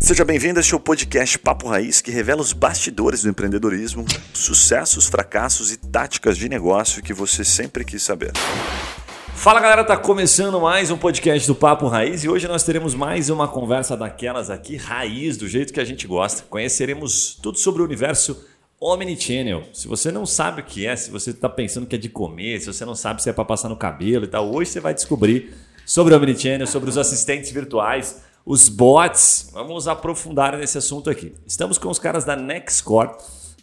Seja bem-vindo a este podcast Papo Raiz, que revela os bastidores do empreendedorismo, sucessos, fracassos e táticas de negócio que você sempre quis saber. Fala galera, tá começando mais um podcast do Papo Raiz e hoje nós teremos mais uma conversa daquelas aqui, raiz, do jeito que a gente gosta. Conheceremos tudo sobre o universo Omnichannel. Se você não sabe o que é, se você está pensando que é de comer, se você não sabe se é para passar no cabelo e tal, hoje você vai descobrir sobre o Omnichannel, sobre os assistentes virtuais, os bots. Vamos aprofundar nesse assunto aqui. Estamos com os caras da Nextcore.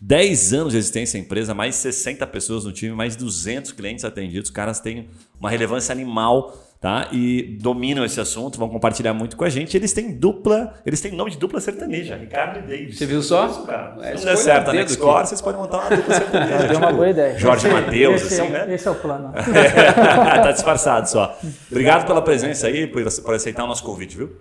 10 anos de existência empresa, mais 60 pessoas no time, mais 200 clientes atendidos. Os caras têm uma relevância animal tá? E dominam esse assunto, vão compartilhar muito com a gente. Eles têm dupla, eles têm nome de dupla sertaneja, Ricardo e Davis. Você viu só? Isso, cara. É, Se não der certo a Nextcore, vocês podem montar uma dupla sertaneja. Deu tipo, uma boa ideia. Jorge Matheus, assim, é, né? Esse é o plano. tá disfarçado só. Obrigado pela presença aí, por, por aceitar o nosso convite, viu?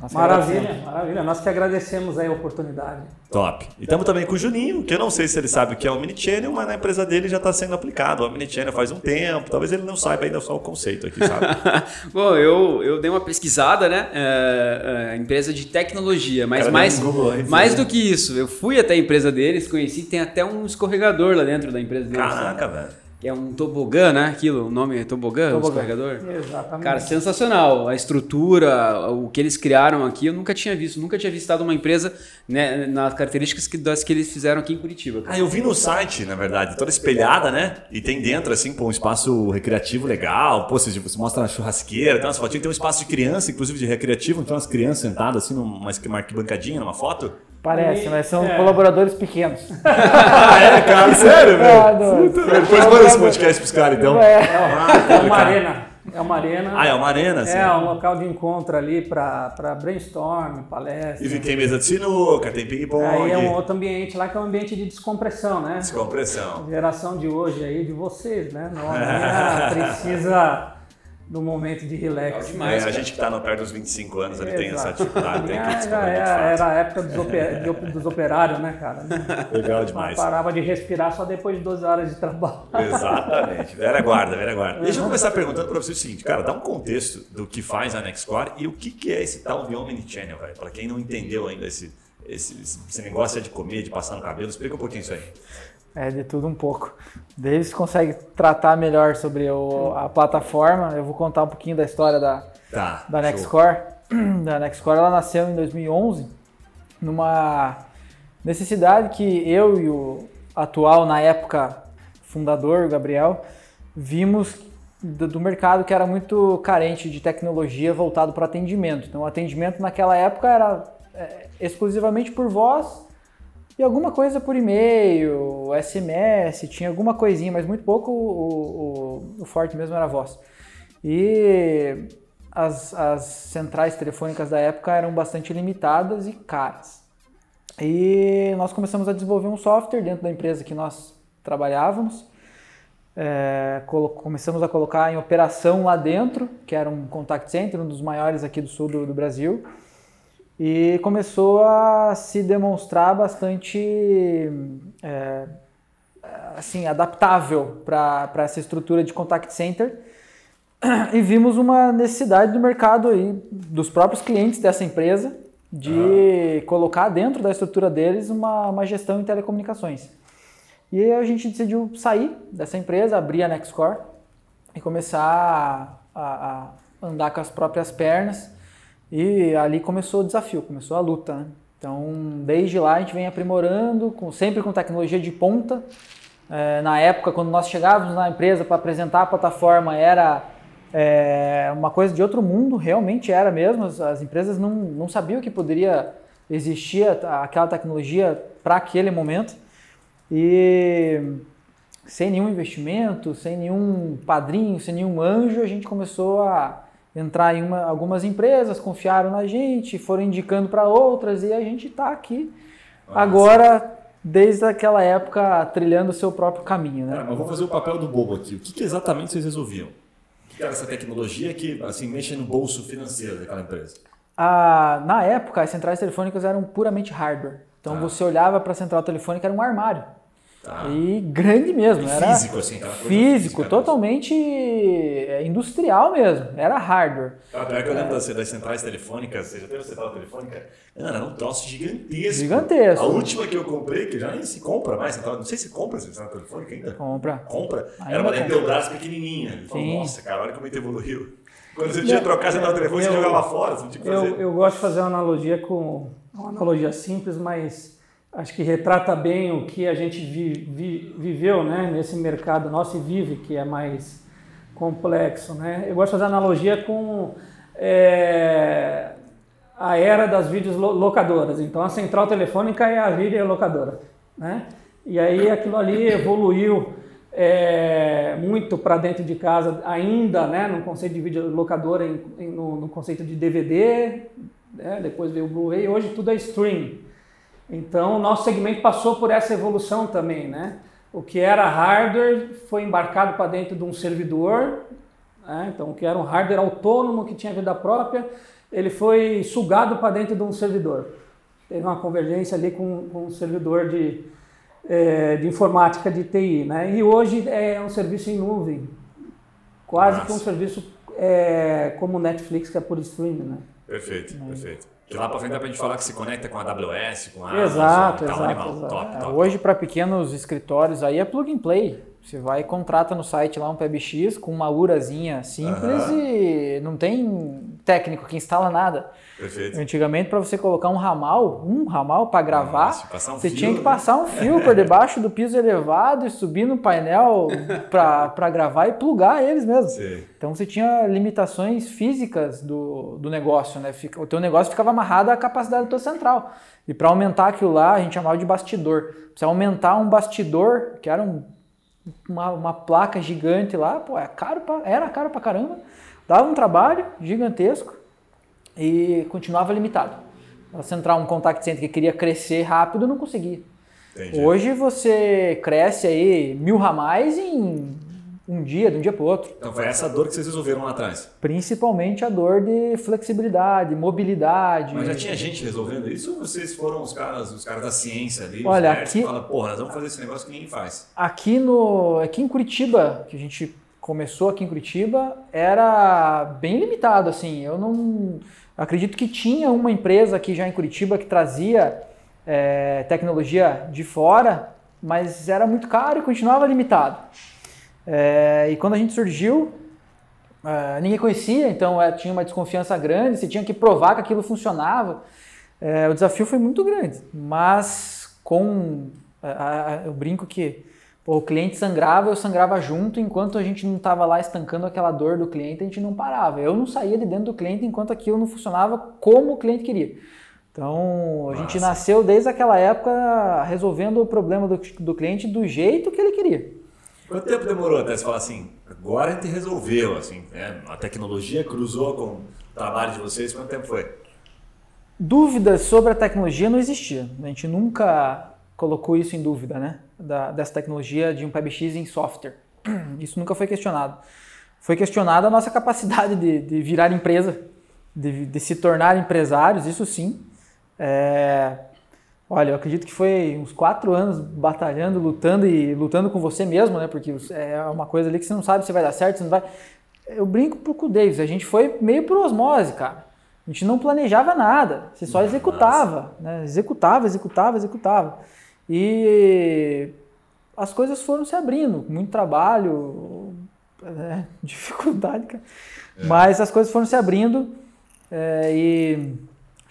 Nós maravilha, maravilha. Nós que agradecemos aí a oportunidade. Top. E estamos também com o Juninho, que eu não sei se ele sabe o que é o Omnichannel, mas na empresa dele já está sendo aplicado. O Omnichannel faz um tempo, talvez ele não saiba ainda só o conceito aqui, sabe? Bom, eu, eu dei uma pesquisada, né? É, é, empresa de tecnologia, mas mais, Google, mais do que isso, eu fui até a empresa deles, conheci, tem até um escorregador lá dentro da empresa deles. Caraca, velho que é um tobogã, né? Aquilo, o nome é tobogã, tobogã. escorregador? Exatamente. Cara, sensacional. A estrutura, o que eles criaram aqui, eu nunca tinha visto. Nunca tinha visitado uma empresa né, nas características que, das que eles fizeram aqui em Curitiba. Ah, eu vi no site, na verdade, toda espelhada, né? E tem dentro, assim, pô, um espaço recreativo legal. Pô, você, você mostra uma churrasqueira, tem umas fotinhas, tem um espaço de criança, inclusive de recreativo, tem umas crianças sentadas, assim, numa, numa arquibancadinha, numa foto. Parece, mas são é. colaboradores pequenos. ah, é, cara? Sério, velho? Depois manda esse podcast pros caras, então. É, é, é uma arena. É uma arena. Ah, é uma arena, sim. É um local de encontro ali para brainstorm, palestra. E tem mesa de sinuca, tem ping-pong. Aí é um outro ambiente lá que é um ambiente de descompressão, né? Descompressão. A geração de hoje aí, de vocês, né? Não, precisa no momento de relax. Demais, é, a gente que está no perto dos 25 anos, ele tem essa dificuldade. Tem que já é, era a época dos, oper, dos, operários, né, cara? Legal demais. Parava de respirar só depois de 12 horas de trabalho. Exatamente. Vera guarda, vera guarda. Deixa eu começar perguntando para você o seguinte, cara, dá um contexto do que faz a Nextcore e o que, que é esse tal de Omnichannel, velho? Para quem não entendeu ainda esse, esse, esse negócio de comer, de passar no cabelo, explica um pouquinho isso aí. É, de tudo um pouco. Davis consegue tratar melhor sobre o, a plataforma. Eu vou contar um pouquinho da história da, tá, da Nextcore. Da Nextcore, ela nasceu em 2011 numa necessidade que eu e o atual, na época, fundador, Gabriel, vimos do, do mercado que era muito carente de tecnologia voltado para atendimento. Então, o atendimento naquela época era é, exclusivamente por voz e alguma coisa por e-mail, SMS, tinha alguma coisinha, mas muito pouco o, o, o forte mesmo era a voz. E as, as centrais telefônicas da época eram bastante limitadas e caras. E nós começamos a desenvolver um software dentro da empresa que nós trabalhávamos. É, começamos a colocar em operação lá dentro, que era um contact center, um dos maiores aqui do sul do, do Brasil e começou a se demonstrar bastante é, assim adaptável para essa estrutura de contact center. E vimos uma necessidade do mercado aí dos próprios clientes dessa empresa de uhum. colocar dentro da estrutura deles uma, uma gestão em telecomunicações. E a gente decidiu sair dessa empresa abrir a Nextcore e começar a, a andar com as próprias pernas e ali começou o desafio, começou a luta. Né? Então, desde lá a gente vem aprimorando, com, sempre com tecnologia de ponta. É, na época, quando nós chegávamos na empresa para apresentar a plataforma, era é, uma coisa de outro mundo, realmente era mesmo. As, as empresas não, não sabiam que poderia existir aquela tecnologia para aquele momento. E sem nenhum investimento, sem nenhum padrinho, sem nenhum anjo, a gente começou a entrar em uma, algumas empresas, confiaram na gente, foram indicando para outras e a gente está aqui Nossa. agora, desde aquela época, trilhando o seu próprio caminho. Né? Cara, mas vou fazer o papel do bobo aqui. O que, que exatamente vocês resolviam? O que era essa tecnologia que assim, mexe no bolso financeiro daquela empresa? Ah, na época, as centrais telefônicas eram puramente hardware. Então ah. você olhava para a central telefônica, era um armário. Tá. E grande mesmo. E era físico, assim, físico, física, totalmente é, industrial mesmo. Era hardware. Ah, é que eu lembro das, das centrais telefônicas, você já teve central telefônica? Era um troço gigantesco. Gigantesco. A última que eu comprei, que já nem se compra mais, não sei se compra central telefônica ainda. Compra. Compra. Ainda era uma Intelbras pequenininha. Falei, Nossa, cara, olha como evoluiu. Quando você tinha que trocar central telefônica, você jogava fora, você tinha que fazer. Eu, eu gosto de fazer uma analogia com. Uma analogia simples, mas acho que retrata bem o que a gente vi, vi, viveu né, nesse mercado nosso e vive, que é mais complexo. Né? Eu gosto de fazer analogia com é, a era das videolocadoras. Então, a central telefônica é a videolocadora. Né? E aí aquilo ali evoluiu é, muito para dentro de casa, ainda né, no conceito de videolocadora, em, em, no, no, conceito de DVD, né? depois veio o Blu-ray, hoje tudo é streaming. Então, o nosso segmento passou por essa evolução também, né? O que era hardware foi embarcado para dentro de um servidor, né? então o que era um hardware autônomo que tinha vida própria, ele foi sugado para dentro de um servidor. Teve uma convergência ali com, com um servidor de, é, de informática de TI, né? E hoje é um serviço em nuvem, quase Nossa. que um serviço é, como Netflix que é por streaming, né? Perfeito, perfeito. De lá para frente dá para gente falar que se conecta com a AWS, com a exato, Amazon, exato, tá um animal. Exato. Top, top, Hoje, para pequenos escritórios, aí é plug and play. Você vai e contrata no site lá um PBX com uma urazinha simples e não tem técnico que instala nada. Perfeito. Antigamente, para você colocar um ramal, um ramal para gravar, Nossa, um você fio, tinha que né? passar um fio por debaixo do piso elevado e subir no painel para gravar e plugar eles mesmo. Sim. Então você tinha limitações físicas do, do negócio, né? O teu negócio ficava amarrado à capacidade do teu central. E para aumentar aquilo lá, a gente chamava de bastidor. Você aumentar um bastidor, que era um uma, uma placa gigante lá, pô, é caro pra, era caro pra caramba, dava um trabalho gigantesco e continuava limitado. Você entrar um contact center que queria crescer rápido, não conseguia. Entendi. Hoje você cresce aí mil ramais em um dia, de um dia para o outro. Então foi essa dor que vocês resolveram lá atrás? Principalmente a dor de flexibilidade, mobilidade. Mas já tinha gente resolvendo isso ou vocês foram os caras, os caras da ciência ali? Olha, aqui... que fala, porra, nós vamos fazer esse negócio que ninguém faz. Aqui, no, aqui em Curitiba, que a gente começou aqui em Curitiba, era bem limitado, assim. Eu não... Acredito que tinha uma empresa aqui já em Curitiba que trazia é, tecnologia de fora, mas era muito caro e continuava limitado. É, e quando a gente surgiu, é, ninguém conhecia, então é, tinha uma desconfiança grande, você tinha que provar que aquilo funcionava. É, o desafio foi muito grande, mas com. eu brinco que pô, o cliente sangrava, eu sangrava junto, enquanto a gente não estava lá estancando aquela dor do cliente, a gente não parava. Eu não saía de dentro do cliente enquanto aquilo não funcionava como o cliente queria. Então, a Nossa. gente nasceu desde aquela época resolvendo o problema do, do cliente do jeito que ele queria. Quanto tempo demorou até você falar assim, agora a gente resolveu, assim, né? a tecnologia cruzou com o trabalho de vocês, quanto tempo foi? Dúvidas sobre a tecnologia não existia. A gente nunca colocou isso em dúvida, né? Da, dessa tecnologia de um PBX em software. Isso nunca foi questionado. Foi questionada a nossa capacidade de, de virar empresa, de, de, se tornar empresários, isso sim. É, Olha, eu acredito que foi uns quatro anos batalhando, lutando e lutando com você mesmo, né? Porque é uma coisa ali que você não sabe se vai dar certo, se não vai. Eu brinco pro com o Davis, a gente foi meio por osmose, cara. A gente não planejava nada, você só executava, né? Executava, executava, executava. E as coisas foram se abrindo, muito trabalho, é, dificuldade, cara. É. Mas as coisas foram se abrindo é, e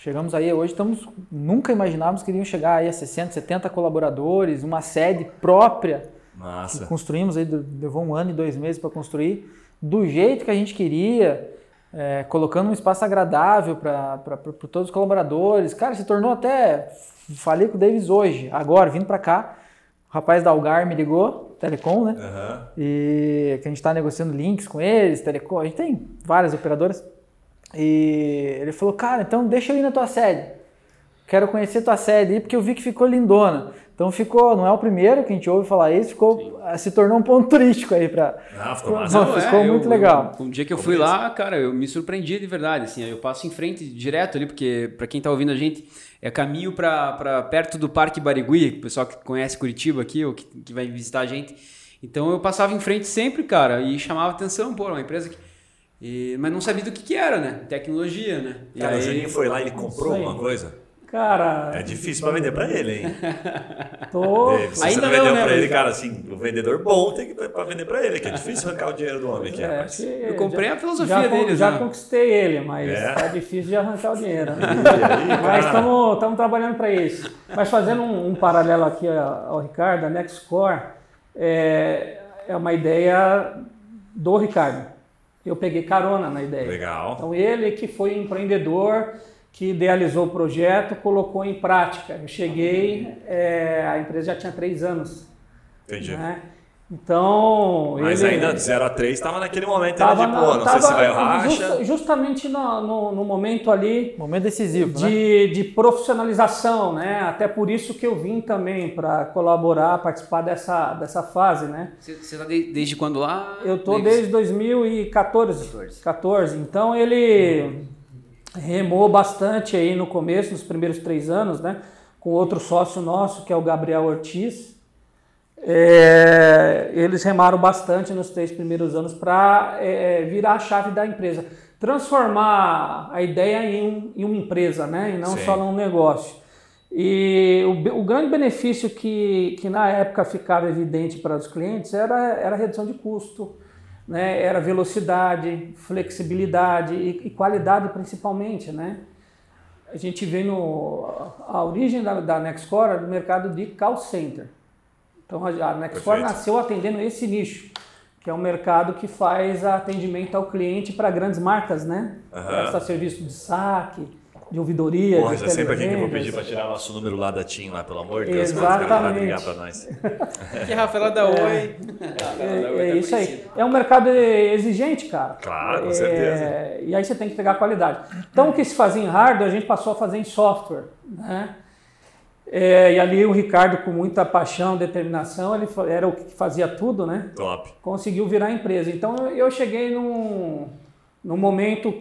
Chegamos aí, hoje estamos, nunca imaginávamos que iriam chegar aí a 60, 70 colaboradores, uma sede própria. Massa. Que construímos aí, levou um ano e dois meses para construir, do jeito que a gente queria, é, colocando um espaço agradável para todos os colaboradores. Cara, se tornou até, falei com o Davis hoje, agora, vindo para cá, o rapaz da Algar me ligou, Telecom, né? Uhum. E que a gente está negociando links com eles, Telecom, a gente tem várias operadoras. E ele falou, cara, então deixa eu ir na tua sede. quero conhecer tua sede aí, porque eu vi que ficou lindona. Então ficou, não é o primeiro que a gente ouve falar isso, ficou, Sim. Eh, se tornou um ponto turístico aí para. Ah, ficou massa. Não, ficou é, muito eu, legal. Eu, um dia que eu fui lá, cara, eu me surpreendi de verdade, assim, eu passo em frente direto ali, porque para quem tá ouvindo a gente, é caminho para perto do Parque Barigui, o pessoal que conhece Curitiba aqui ou que, que vai visitar a gente. Então eu passava em frente sempre, cara, e chamava atenção, pô, uma empresa que e, mas não sabia do que, que era, né? Tecnologia, né? E cara, aí... o Juninho foi lá e ele comprou alguma coisa? Cara. É difícil para vender para ele, hein? Tô. Dave, se Ainda você vendeu né, para ele, cara, assim, o vendedor bom tem que para vender para ele, que é difícil arrancar o dinheiro do homem aqui, é, rapaz. Eu comprei já, a filosofia já, dele, Já né? conquistei ele, mas é. tá difícil de arrancar o dinheiro. Né? Aí, mas estamos trabalhando para isso. Mas fazendo um, um, paralelo aqui ao Ricardo, a Nextcore é, é uma ideia do Ricardo. Eu peguei carona na ideia. Legal. Então ele que foi empreendedor que idealizou o projeto, colocou em prática. Eu cheguei, é, a empresa já tinha três anos. Entendi. Né? Então. Mas ele, ainda de 0 a 3 estava naquele momento tava, de, pô, não sei se vai racha. Just, justamente no, no, no, momento ali. Momento decisivo. De, né? de profissionalização, né? Até por isso que eu vim também para colaborar, participar dessa, dessa fase, né? Você está de, desde quando lá? Eu estou desde 2014. 14. 14. Então ele remou bastante aí no começo, nos primeiros três anos, né? Com outro sócio nosso, que é o Gabriel Ortiz. É, eles remaram bastante nos três primeiros anos para é, virar a chave da empresa. Transformar a ideia em, um, em uma empresa, né? E não Sim. só num negócio. E o, o, grande benefício que, que na época ficava evidente para os clientes era, era a redução de custo, né, era velocidade, flexibilidade e, e, qualidade principalmente, né? A gente vê no a origem da, da Nextcore do mercado de call center. Então a, a Nextcore nasceu atendendo esse nicho, que é um mercado que faz atendimento ao cliente para grandes marcas, né? Uhum. Presta serviço de saque, de ouvidoria. Porra, já sempre aqui que eu vou pedir para tirar nosso número lá da TIM, lá, pelo amor de Deus. Exatamente. ligar para nós. que Rafaela dá é, oi. É, é, é isso aí. É um mercado exigente, cara. Claro, com é, certeza. E aí você tem que pegar a qualidade. Então, o que se fazia em hardware, a gente passou a fazer em software. Né? É, e ali o Ricardo, com muita paixão, determinação, ele era o que fazia tudo, né? Top. Conseguiu virar empresa. Então eu cheguei num, num momento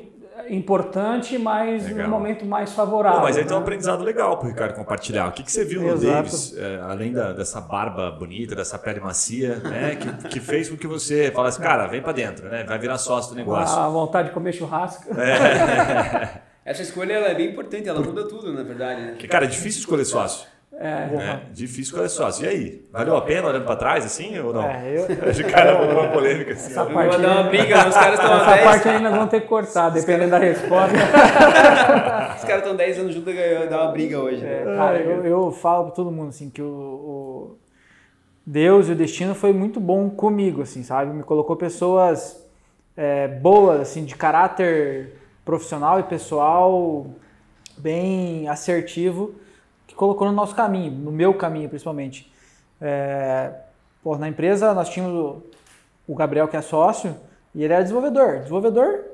importante, mas legal. no momento mais favorável. Pô, mas aí né? tem um aprendizado legal para o Ricardo compartilhar. O que, que você viu no Davis, é, além da, dessa barba bonita, dessa pele macia, né, que, que fez com que você falasse, cara, vem para dentro, né, vai virar sócio do negócio. A vontade de comer churrasco. É. Essa escolha é bem importante, ela muda tudo, na verdade. Né? Porque, cara, é difícil escolher sócio. É, é difícil olha só. E aí? Valeu a pena olhando pra trás assim ou não? É, eu. Que cara uma polêmica assim. Essa parte vai dar uma briga, os caras estão Essa 10... parte ainda vão ter que cortar, dependendo da resposta. os caras estão 10 anos juntos e dá uma briga hoje. Né? É, cara, eu, eu falo pra todo mundo assim que o, o, Deus e o destino foi muito bom comigo, assim, sabe? Me colocou pessoas é, boas, assim, de caráter profissional e pessoal bem assertivo que colocou no nosso caminho, no meu caminho principalmente. É, pô, na empresa nós tínhamos o Gabriel que é sócio e ele era desenvolvedor. Desenvolvedor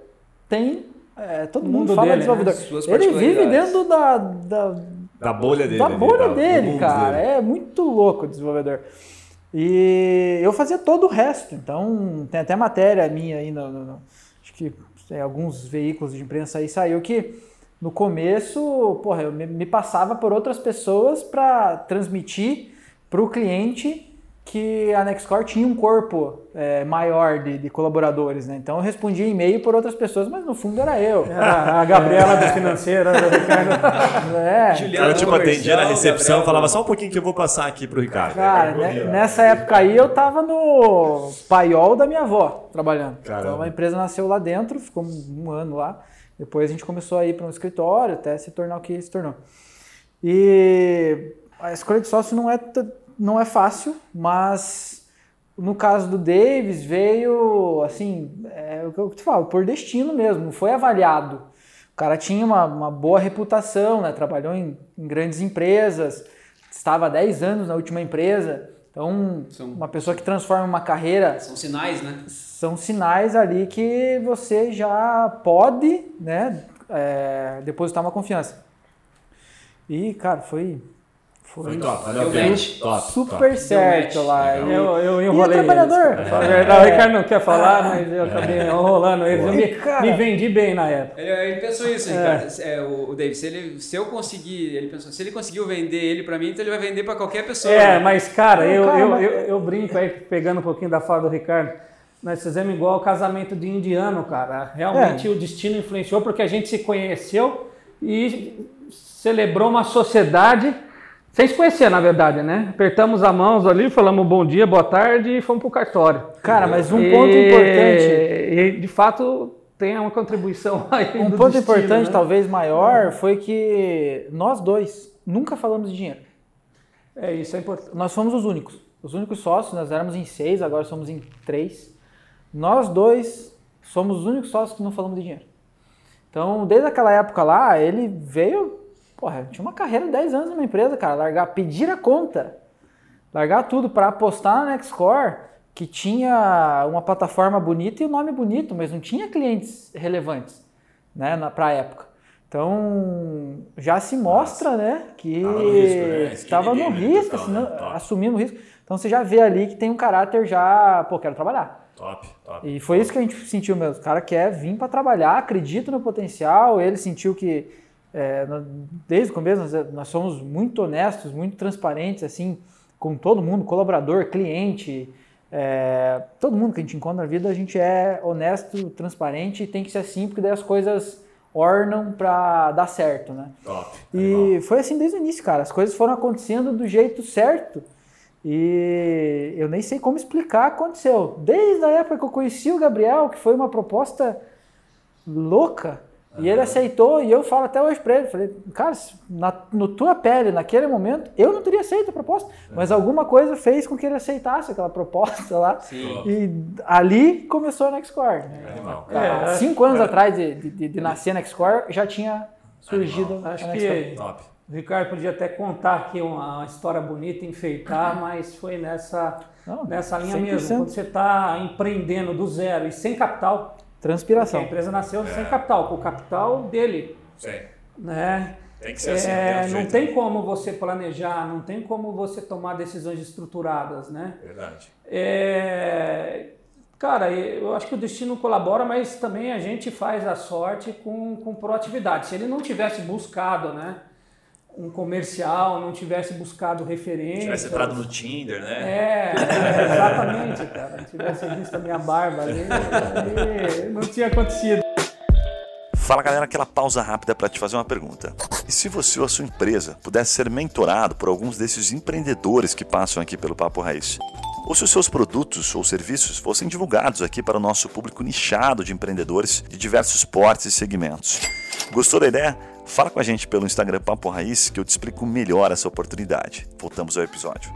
tem é, todo mundo, mundo fala dele, desenvolvedor. Né? Ele vive dentro da, da, da bolha dele. Da bolha dele, cara. Dele. É muito louco o desenvolvedor. E eu fazia todo o resto. Então tem até matéria minha aí no, no, no acho que tem alguns veículos de imprensa aí saiu que no começo, porra, eu me, passava por outras pessoas para transmitir para o cliente que a Nextcore tinha um corpo é, maior de, de, colaboradores, né? Então eu respondia e-mail por outras pessoas, mas no fundo era eu. Era a Gabriela do financeiro, do Ricardo. É. Juliana, eu tipo atendia na recepção, Gabriel. falava só um pouquinho que eu vou passar aqui pro Ricardo. Cara, né, nessa época aí eu tava no paiol da minha avó trabalhando. Caramba. Então a empresa nasceu lá dentro, ficou um ano lá. Depois a gente começou a ir para um escritório até se tornar o que se tornou. E a escolha de sócio não é, não é fácil, mas no caso do Davis veio, assim, é o que eu te falo, por destino mesmo, não foi avaliado. O cara tinha uma, uma boa reputação, né? trabalhou em, em grandes empresas, estava há 10 anos na última empresa, então, são, uma pessoa que transforma uma carreira. São sinais, né? São sinais ali que você já pode né, é, depositar uma confiança. E, cara, foi Foi, foi top, valeu a Deu pena. match. Top, super top. certo lá. Legal. E- Eu, eu E enrolei o trabalhador? eles. a verdade, O Ricardo não quer falar, mas eu acabei enrolando eles. Eu me, Cara. me vendi bem na época. Ele, ele pensou isso, Ricardo. É, o, o Dave, se, ele, se eu conseguir, ele pensou, se ele conseguiu vender ele pra mim, então ele vai vender pra qualquer pessoa. É, né? mas cara, Não, eu, cara, eu, mas- eu, eu brinco aí, pegando um pouquinho da fala do Ricardo. Nós fizemos igual o casamento de indiano, cara. Realmente É. o destino influenciou porque a gente se conheceu e celebrou uma sociedade se conhecer, na verdade, né? Apertamos a mãos ali, falamos bom dia, boa tarde e fomos pro cartório. Cara, mas um E- ponto importante, E de fato tem uma contribuição aí. um ponto destino, importante, né? talvez maior, foi que nós dois nunca falamos de dinheiro. É isso, é importante. Nós fomos os únicos. Os únicos sócios, nós éramos em seis, agora somos em três. Nós dois somos os únicos sócios que não falamos de dinheiro. Então, desde aquela época lá, ele veio, porra, tinha uma carreira de 10 anos numa empresa, cara, largar, pedir a conta, largar tudo para apostar na Nextcore, que tinha uma plataforma bonita e um nome bonito, mas não tinha clientes relevantes, né, na, pra época. Então, já se mostra, né, que Tava no risco, né? Estava no risco, total, assinando- né? Top. assumindo o risco. Então, você já vê ali que tem um caráter já, pô, quero trabalhar. Top, top. E foi isso que a gente sentiu mesmo. O cara quer vir para trabalhar, acredita no potencial. Ele sentiu que, é, desde o começo, nós, nós somos muito honestos, muito transparentes, assim, com todo mundo, colaborador, cliente, é, todo mundo que a gente encontra na vida, a gente é honesto, transparente e tem que ser assim, porque daí as coisas ornam para dar certo, né? Top. E foi assim desde o início, cara. As coisas foram acontecendo do jeito certo. E eu nem sei como explicar, aconteceu. Desde a época que eu conheci o Gabriel, que foi uma proposta louca, e ele aceitou, e eu falo até hoje pra ele, falei, cara, na no tua pele, naquele momento, eu não teria aceito a proposta, mas alguma coisa fez com que ele aceitasse aquela proposta lá. Sim. E ali começou a Nextcore. Animal. Cara, É, cinco anos atrás de, de, de nascer a Nextcore, já tinha surgido Acho a Nextcore. que Top. o Ricardo podia até contar aqui uma, uma história bonita, enfeitar, mas foi nessa, Não, nessa linha 100%. mesmo. Quando você está empreendendo do zero e sem capital, porque a Transpiração. empresa nasceu sem capital, com o capital dele, Sim. né? Tem que ser assim. É, tem não jeito. tem como você planejar, não tem como você tomar decisões estruturadas, né? Verdade. É, cara, eu acho que o destino colabora, mas também a gente faz a sorte com, com proatividade. Se ele não tivesse buscado, né, um comercial, não tivesse buscado referências... Tivesse entrado no Tinder, né? É, é, exatamente, cara. Se tivesse visto a minha barba ali, não tinha acontecido. Fala galera, aquela pausa rápida para te fazer uma pergunta. E se você ou a sua empresa pudesse ser mentorado por alguns desses empreendedores que passam aqui pelo Papo Raiz? Ou se os seus produtos ou serviços fossem divulgados aqui para o nosso público nichado de empreendedores de diversos portes e segmentos? Gostou da ideia? Fala com a gente pelo Instagram Papo Raiz que eu te explico melhor essa oportunidade. Voltamos ao episódio.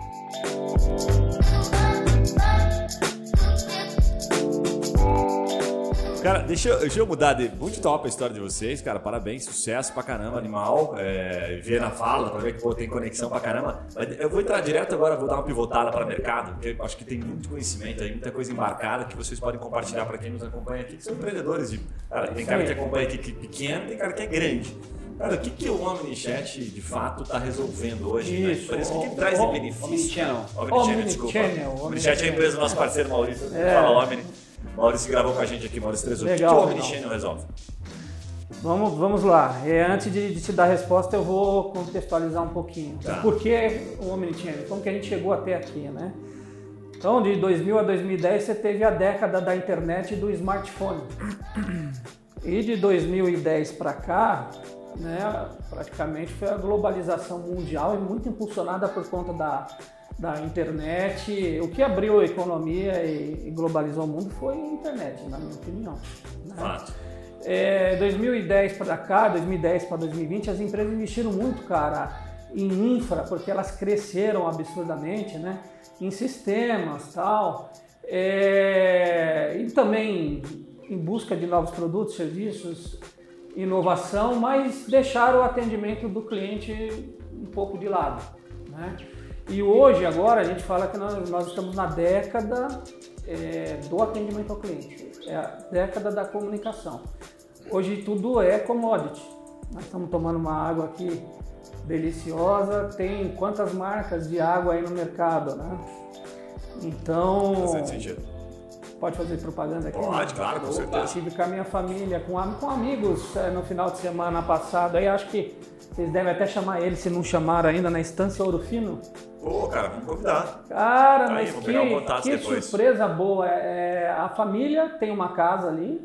Cara, deixa eu, deixa eu mudar de. Muito top a história de vocês, cara. Parabéns, sucesso pra caramba, animal. É, ver na fala, pra ver que pô, tem conexão pra caramba. Mas eu vou entrar direto agora, vou dar uma pivotada para mercado, porque eu acho que tem muito conhecimento aí, muita coisa embarcada que vocês podem compartilhar pra quem nos acompanha aqui, que são empreendedores. De, cara, tem cara que acompanha aqui que é pequeno, tem cara que é grande. Cara, o que, que o Omnichat de fato está resolvendo hoje? né? Isso, Parece que o- traz o- de benefício. Omnichannel. Omnichannel, desculpa. Omnichat é a empresa do nosso parceiro Maurício. É. Fala, Omni. Maurício gravou com a gente aqui, Maurício. Legal, o que, que o. Omnichannel resolve? Vamos, vamos lá. É, antes de, de te dar a resposta, eu vou contextualizar um pouquinho. Tá. Por que o Omnichannel? Como que a gente chegou até aqui, né? Então, de 2000 a 2010, você teve a década da internet e do smartphone. E de 2010 para cá, né, praticamente foi a globalização mundial e muito impulsionada por conta da, da internet. O que abriu a economia e, e globalizou o mundo foi a internet, na minha opinião. né? Fato. É, 2010 para cá, 2010 para 2020, as empresas investiram muito, cara, em infra, porque elas cresceram absurdamente, né? Em sistemas tal. É, e também em busca de novos produtos, serviços, inovação, mas deixaram o atendimento do cliente um pouco de lado. Né? E hoje, agora, a gente fala que nós, nós estamos na década é, do atendimento ao cliente, é a década da comunicação. Hoje tudo é commodity. Nós estamos tomando uma água aqui deliciosa, tem quantas marcas de água aí no mercado, né? Então, Faz sentido. Pode fazer propaganda aqui? Pode, claro, com certeza. Estive com a minha família, com, com amigos eh, no final de semana passado. Aí acho que vocês devem até chamar ele, se não chamaram ainda, na Estância Ouro Fino. Pô, cara, vamos convidar. Cara, Aí, mas que, que surpresa boa. É, a família tem uma casa ali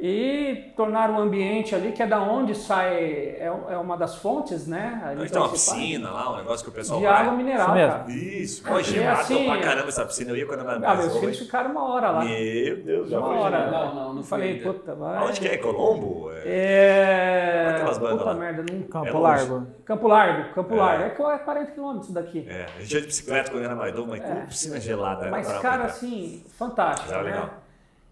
e tornar o ambiente ali, que é da onde sai, é, é uma das fontes, né? ali Então, uma piscina lá, um negócio que o pessoal De vai. água mineral, Isso cara. Isso, pô, E gelado assim- pra caramba essa piscina. Eu ia quando eu era Ah, mais meus filhos ficaram uma hora lá. Meu Deus, já Uma foi hora. Não, não, não Falei, ainda. puta, vai. Aonde que é? Colombo? É. É. Aquelas bandas Puta lá. merda, não. Campo É. Largo. Campo Largo, Campo É. Largo. É que é 40 quilômetros daqui. É, a gente ia de bicicleta quando eu era mais novo, mas como piscina gelada. É. Mas, brabo, cara, assim, fantástico. Era né?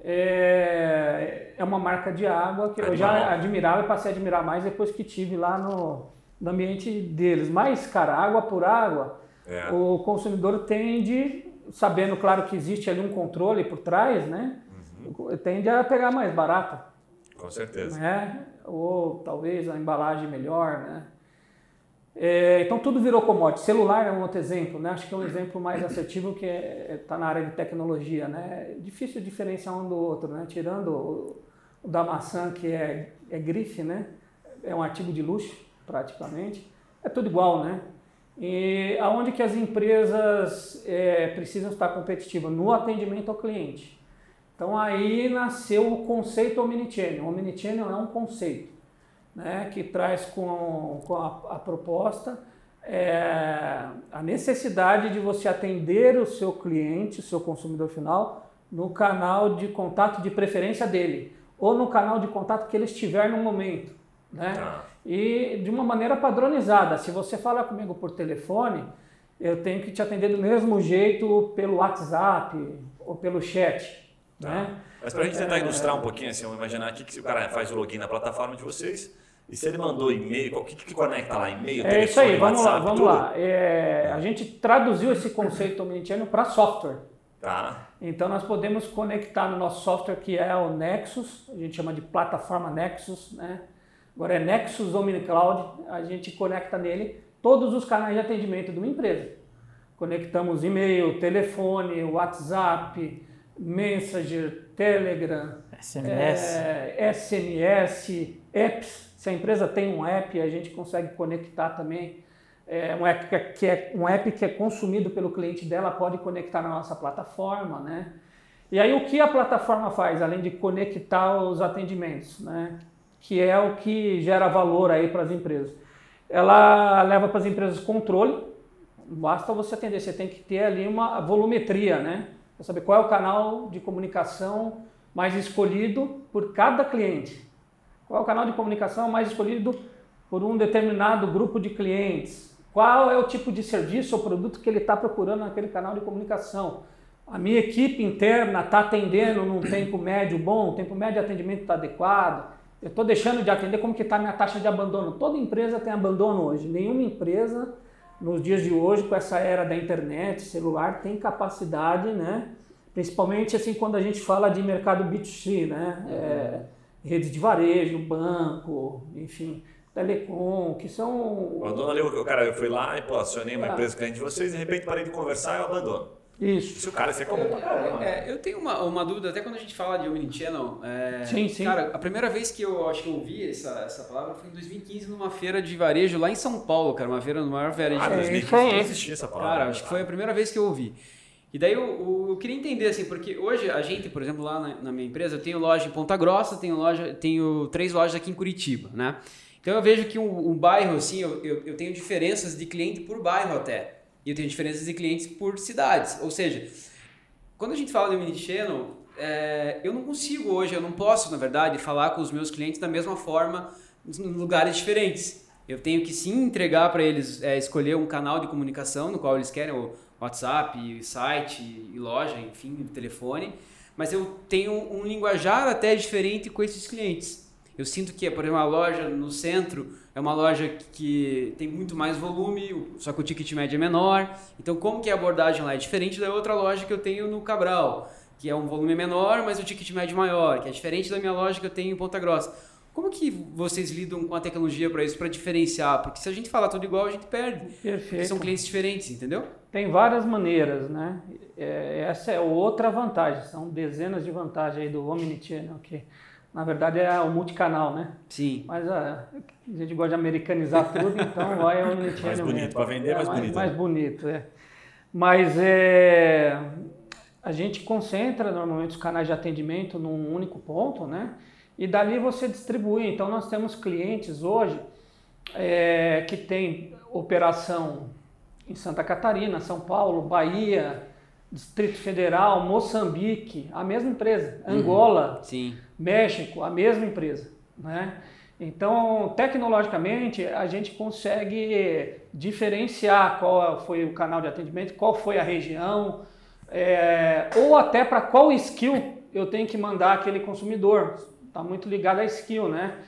É, é uma marca de água que eu Animal. já admirava e passei a admirar mais depois que tive lá no, no ambiente deles. Mas, cara, água por água, É. o consumidor tende, sabendo, claro, que existe ali um controle por trás, né? Uhum. Tende a pegar mais barata, Com certeza. né? Ou talvez a embalagem melhor, né? É, então tudo virou commodity. Celular é um outro exemplo, né? Acho que é um exemplo mais assertivo que está na área de tecnologia, né? É difícil diferenciar um do outro, né? Tirando o, o da maçã que é, é grife, né? É um artigo de luxo praticamente. É tudo igual, né? E aonde que as empresas é, precisam estar competitivas? No atendimento ao cliente. Então aí nasceu o conceito Omnichannel. Omnichannel é um conceito né, que traz com, com a, a proposta é, a necessidade de você atender o seu cliente, o seu consumidor final, no canal de contato de preferência dele, ou no canal de contato que ele estiver no momento. Né? Tá. E de uma maneira padronizada. Se você fala comigo por telefone, eu tenho que te atender do mesmo jeito pelo WhatsApp ou pelo chat. Né? Mas pra gente tentar ilustrar um pouquinho, assim, vamos imaginar aqui que se o cara faz o login na plataforma de vocês, e se ele mandou e-mail, o que, que conecta lá? E-mail, É isso aí, vamos lá, WhatsApp, vamos tudo? lá. É, a gente traduziu esse conceito omnichannel para software. Tá. Então nós podemos conectar no nosso software que é o Nexus, a gente chama de plataforma Nexus, né? Agora é Nexus OmniCloud, a gente conecta nele todos os canais de atendimento de uma empresa. Conectamos e-mail, telefone, WhatsApp, Messenger, Telegram, SMS. é, SMS, apps. Se a empresa tem um app, a gente consegue conectar também. É, um, app que é, que é- um app que é consumido pelo cliente dela pode conectar na nossa plataforma, né? E aí o que a plataforma faz, além de conectar os atendimentos, né? Que é o que gera valor aí para as empresas. Ela leva para as empresas controle, basta você atender, você tem que ter ali uma volumetria, né? Para saber qual é o canal de comunicação mais escolhido por cada cliente. Qual é o canal de comunicação mais escolhido por um determinado grupo de clientes? Qual é o tipo de serviço ou produto que ele está procurando naquele canal de comunicação? A minha equipe interna está atendendo num tempo médio bom, o tempo médio de atendimento está adequado. Eu estou deixando de atender, como que está a minha taxa de abandono? Toda empresa tem abandono hoje. Nenhuma empresa, nos dias de hoje, com essa era da internet, celular, tem capacidade, né? Principalmente assim quando a gente fala de mercado B2C, né? É, redes de varejo, banco, enfim, telecom, que são... Abandono ali, o cara, eu fui lá e pô, acionei uma Ah. empresa cliente de vocês, de repente parei de conversar e eu abandono. Isso. Se o cara, isso é comum pra caramba. É, eu tenho uma, uma dúvida, até quando a gente fala de Omnichannel. É, Sim, sim. Cara, a primeira vez que eu acho que eu ouvi essa, essa palavra foi em 2015 numa feira de varejo lá em São Paulo, cara. Uma feira, no maior feira de Ah, É, 2015 isso aí. não existia essa palavra. Cara, acho que foi a primeira vez que eu ouvi. E daí eu, eu- eu queria entender, assim, porque hoje a gente, por exemplo, lá na, na minha empresa, eu tenho loja em Ponta Grossa, tenho, loja, tenho três lojas aqui em Curitiba, né? Então eu vejo que um, um bairro, assim, eu, eu, eu tenho diferenças de cliente por bairro até. E eu tenho diferenças de clientes por cidades. Ou seja, quando a gente fala de Omnichannel, é, eu não consigo hoje, eu não posso, na verdade, falar com os meus clientes da mesma forma em lugares diferentes. Eu tenho que sim entregar para eles, é, escolher um canal de comunicação no qual eles querem, o WhatsApp, site, e loja, enfim, telefone, mas eu tenho um linguajar até diferente com esses clientes. Eu sinto que, por exemplo, a loja no centro é uma loja que tem muito mais volume, só que o ticket médio é menor. Então, como que a abordagem lá é diferente da outra loja que eu tenho no Cabral, que é um volume menor, mas o ticket médio maior, que é diferente da minha loja que eu tenho em Ponta Grossa. Como que vocês lidam com a tecnologia para isso, para diferenciar? Porque se a gente falar tudo igual, a gente perde. Porque Perfeito. são clientes diferentes, entendeu? Tem várias maneiras, né? É, essa é outra vantagem, são dezenas de vantagens aí do Omnichannel, que na verdade é o multicanal, né? Sim. Mas a, a gente gosta de americanizar tudo, então vai o Omnichannel Mais bonito, para vender é mais bonito. Mais né? bonito, é. Mas é, a gente concentra normalmente os canais de atendimento num único ponto, né? E dali você distribui. Então nós temos clientes hoje é, que tem operação em Santa Catarina, São Paulo, Bahia, Distrito Federal, Moçambique, a mesma empresa, Angola, Sim. México, a mesma empresa, né? Então, tecnologicamente, a gente consegue diferenciar qual foi o canal de atendimento, qual foi a região, é, ou até para qual skill eu tenho que mandar aquele consumidor. Está muito ligado à skill, né?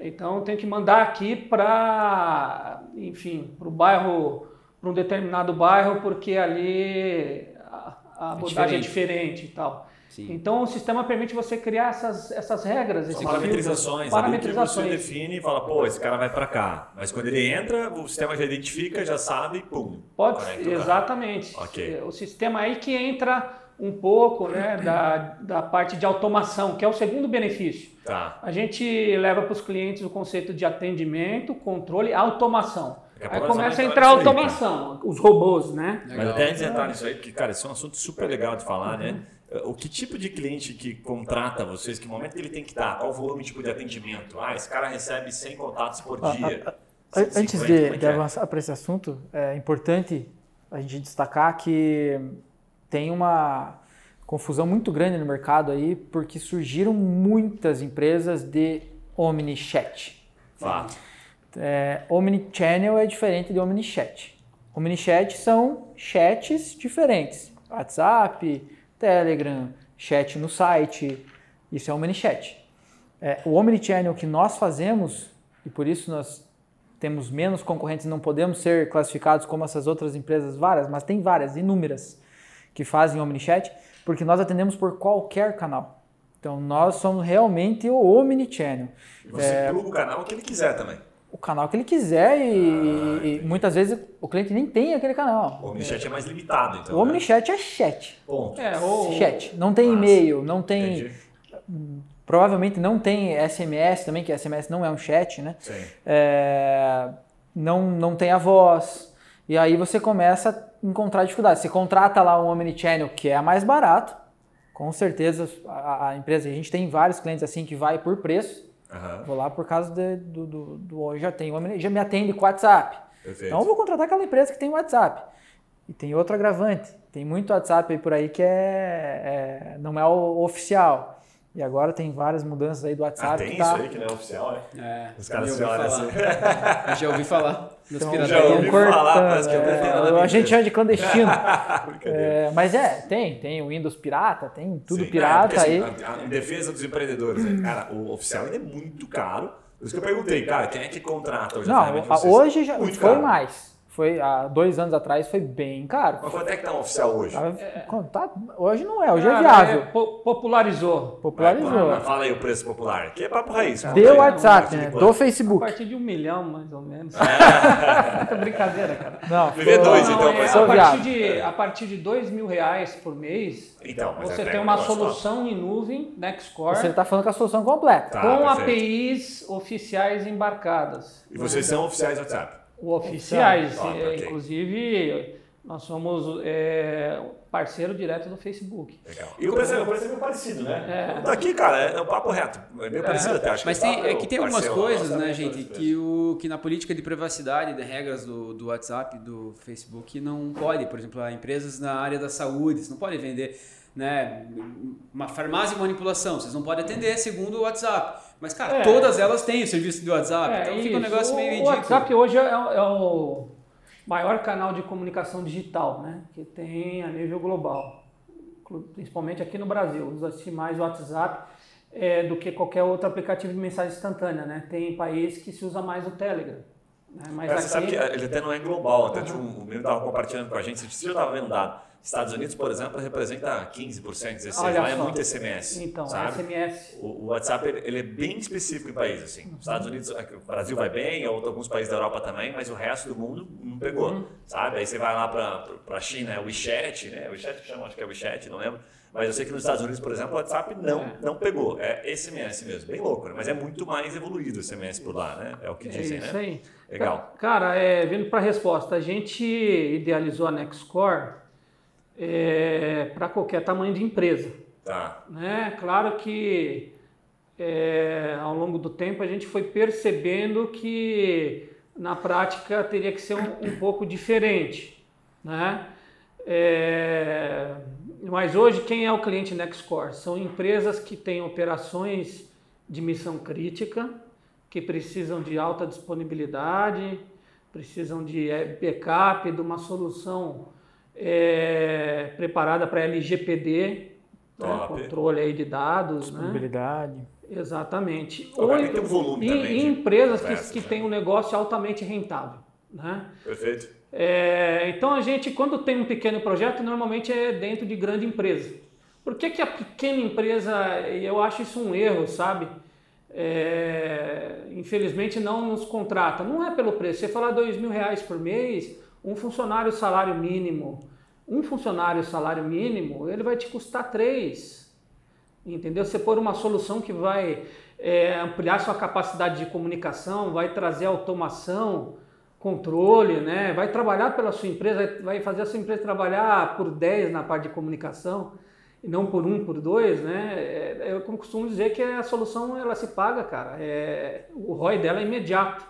Então, eu tenho que mandar aqui para, enfim, para o bairro, para um determinado bairro, porque ali a, a abordagem é diferente e tal. Sim. Então o sistema permite você criar essas, essas regras, São esses parametrizações, filtros, ali parametrizações. define e fala, pô, esse cara vai para cá. Mas quando ele entra, o sistema já identifica, já sabe, pum. Pode, o exatamente. Ok. O sistema aí que entra um pouco né, da, da parte de automação, que é o segundo benefício. Tá. A gente leva para os clientes o conceito de atendimento, controle, automação. A Aí começa a vamos entrar a entrar nisso aí, automação, os robôs, né? Mas Legal. até antes de entrar nisso aí, porque, cara, isso é um assunto super legal de falar, né? O que tipo de cliente que contrata vocês? Que momento que ele tem que estar? Qual o volume tipo de atendimento? Ah, esse cara recebe 100 contatos por Ah, dia. An- 150, Antes de, é de é? avançar para esse assunto, é importante a gente destacar que tem uma confusão muito grande no mercado aí, porque surgiram muitas empresas de omnichat. Fato. É, omnichannel é diferente de omnichat. Omnichat são chats diferentes. WhatsApp, Telegram, chat no site, isso é omnichat. É, o omnichannel que nós fazemos, e por isso nós temos menos concorrentes, não podemos ser classificados como essas outras empresas, várias, mas tem várias, inúmeras, que fazem omnichat, porque nós atendemos por qualquer canal. Então nós somos realmente o omnichannel. E você pluga o canal que ele quiser também. O canal que ele quiser e, e muitas vezes o cliente nem tem aquele canal. O Omnichat é mais limitado, então. O Omnichat é chat. Né? Ponto. É, ou, Chat. Não tem Massa. e-mail, não tem. Entendi. Provavelmente não tem SMS também, que SMS não é um chat, né? Sim. É, não, não tem a voz. E aí você começa a encontrar dificuldade. Você contrata lá um Omnichannel, que é a mais barato. Com certeza a, a empresa, a gente tem vários clientes assim que vai por preço. Aham. Vou lá por causa de- do, do, do, eu já tenho, Omni- já me atende com WhatsApp. Perfeito. Então eu vou contratar aquela empresa que tem WhatsApp. E tem outro agravante. Tem muito WhatsApp aí por aí que é, é- não é o oficial. E agora tem várias mudanças aí do Ah, WhatsApp. tem que tá, isso aí que não é oficial, é? É, Os caras eu se ouvi olham falar. assim. Eu já ouvi falar Então, já ouvi cortando, falar, parece que eu é, nada a gente chama de clandestino. É, mas é, tem. Tem o Windows pirata, tem tudo Sim. pirata É, porque, aí. assim, Em defesa dos empreendedores, né? cara, o oficial ainda é muito caro. Por isso que eu perguntei, cara, quem é que contrata hoje Não, vocês? hoje já Muito foi caro. mais. Foi há dois anos atrás foi bem caro. Mas quanto é que tá um oficial hoje? Tava- tá- hoje não é, hoje é Cara, viável. é, po- popularizou. Popularizou. Mas, mas fala aí o preço popular. Aqui é papo raiz. conta De aí. WhatsApp, né? Do A Facebook. partir de um milhão, mais ou menos. É. Muita brincadeira, cara. Não, Viver foi- dois, Não, então, é, mas- a, Sou partir de, a partir de dois mil reais por mês, Então, mas você é tem um uma solução em nuvem, Nextcore, Você está falando com a solução completa. Tá, com perfeito. APIs oficiais embarcadas. E vocês são oficiais do WhatsApp? O Oficiais, Top, é, ok. inclusive nós somos é, parceiro direto do Facebook. Legal. E o preço, o preço é meio parecido, né? É. Daqui, cara, é um papo reto. É meio parecido até. Acho Mas que tem, o é que tem algumas coisas, nossa, né, é gente, que, o, que na política de privacidade, de regras do, do WhatsApp, do Facebook, não pode. Por exemplo, há empresas na área da saúde, não pode vender né, uma farmácia de manipulação, vocês não podem atender segundo o WhatsApp. Mas, cara, É. todas elas têm o serviço do WhatsApp, É, então fica um isso. negócio meio O ridículo. WhatsApp hoje é, é o maior canal de comunicação digital, né? Que tem a nível global, principalmente aqui no Brasil. Usa-se mais o WhatsApp é, do que qualquer outro aplicativo de mensagem instantânea, né? Tem países que se usa mais o Telegram. Né? Mas você sabe aqui, que ele até não é global, até tipo, o menino estava compartilhando com a gente, você já estava vendo dado. Estados Unidos, por exemplo, representa 15%, 16%. Olha Lá é muito SMS. Então, sabe? SMS. O, WhatsApp ele, é bem específico em países assim. Os Estados Unidos, o Brasil vai bem, alguns países da Europa também, mas o resto do mundo não pegou, Uhum. sabe? Aí você vai lá para a China, é o WeChat, né? O WeChat chama, acho que é o WeChat, não lembro. Mas eu sei que nos Estados Unidos, por exemplo, o WhatsApp não, não pegou. É SMS mesmo, bem louco, né? Mas é muito mais evoluído o SMS por lá, né? É o que É dizem, isso né? aí. Legal. Cara, é, vindo para a resposta, a gente idealizou a Nextcore para qualquer tamanho de empresa. Tá. né? Claro que é, ao longo do tempo a gente foi percebendo que na prática teria que ser um, um pouco diferente, né? É, mas hoje quem é o cliente Nextcore? São empresas que têm operações de missão crítica, que precisam de alta disponibilidade, precisam de eh, backup, de uma solução eh, preparada para LGPD, né, controle aí de dados, né? Disponibilidade. Exatamente. Que ter um volume e, e empresas que, que né? têm um negócio altamente rentável, né? Perfeito. É, então a gente, quando tem um pequeno projeto, normalmente é dentro de grande empresa. Por que, que a pequena empresa, e eu acho isso um erro, sabe? É, infelizmente não nos contrata. Não é pelo preço. Você falar dois mil reais por mês, um funcionário salário mínimo, um funcionário salário mínimo, ele vai te custar três. Entendeu? Você pôr uma solução que vai é, ampliar sua capacidade de comunicação, vai trazer automação, controle, né? vai trabalhar pela sua empresa, vai fazer a sua empresa trabalhar por 10 na parte de comunicação e não por um, por dois, né? É, Eu costumo dizer que a solução ela se paga, cara. É, o ROI dela é imediato.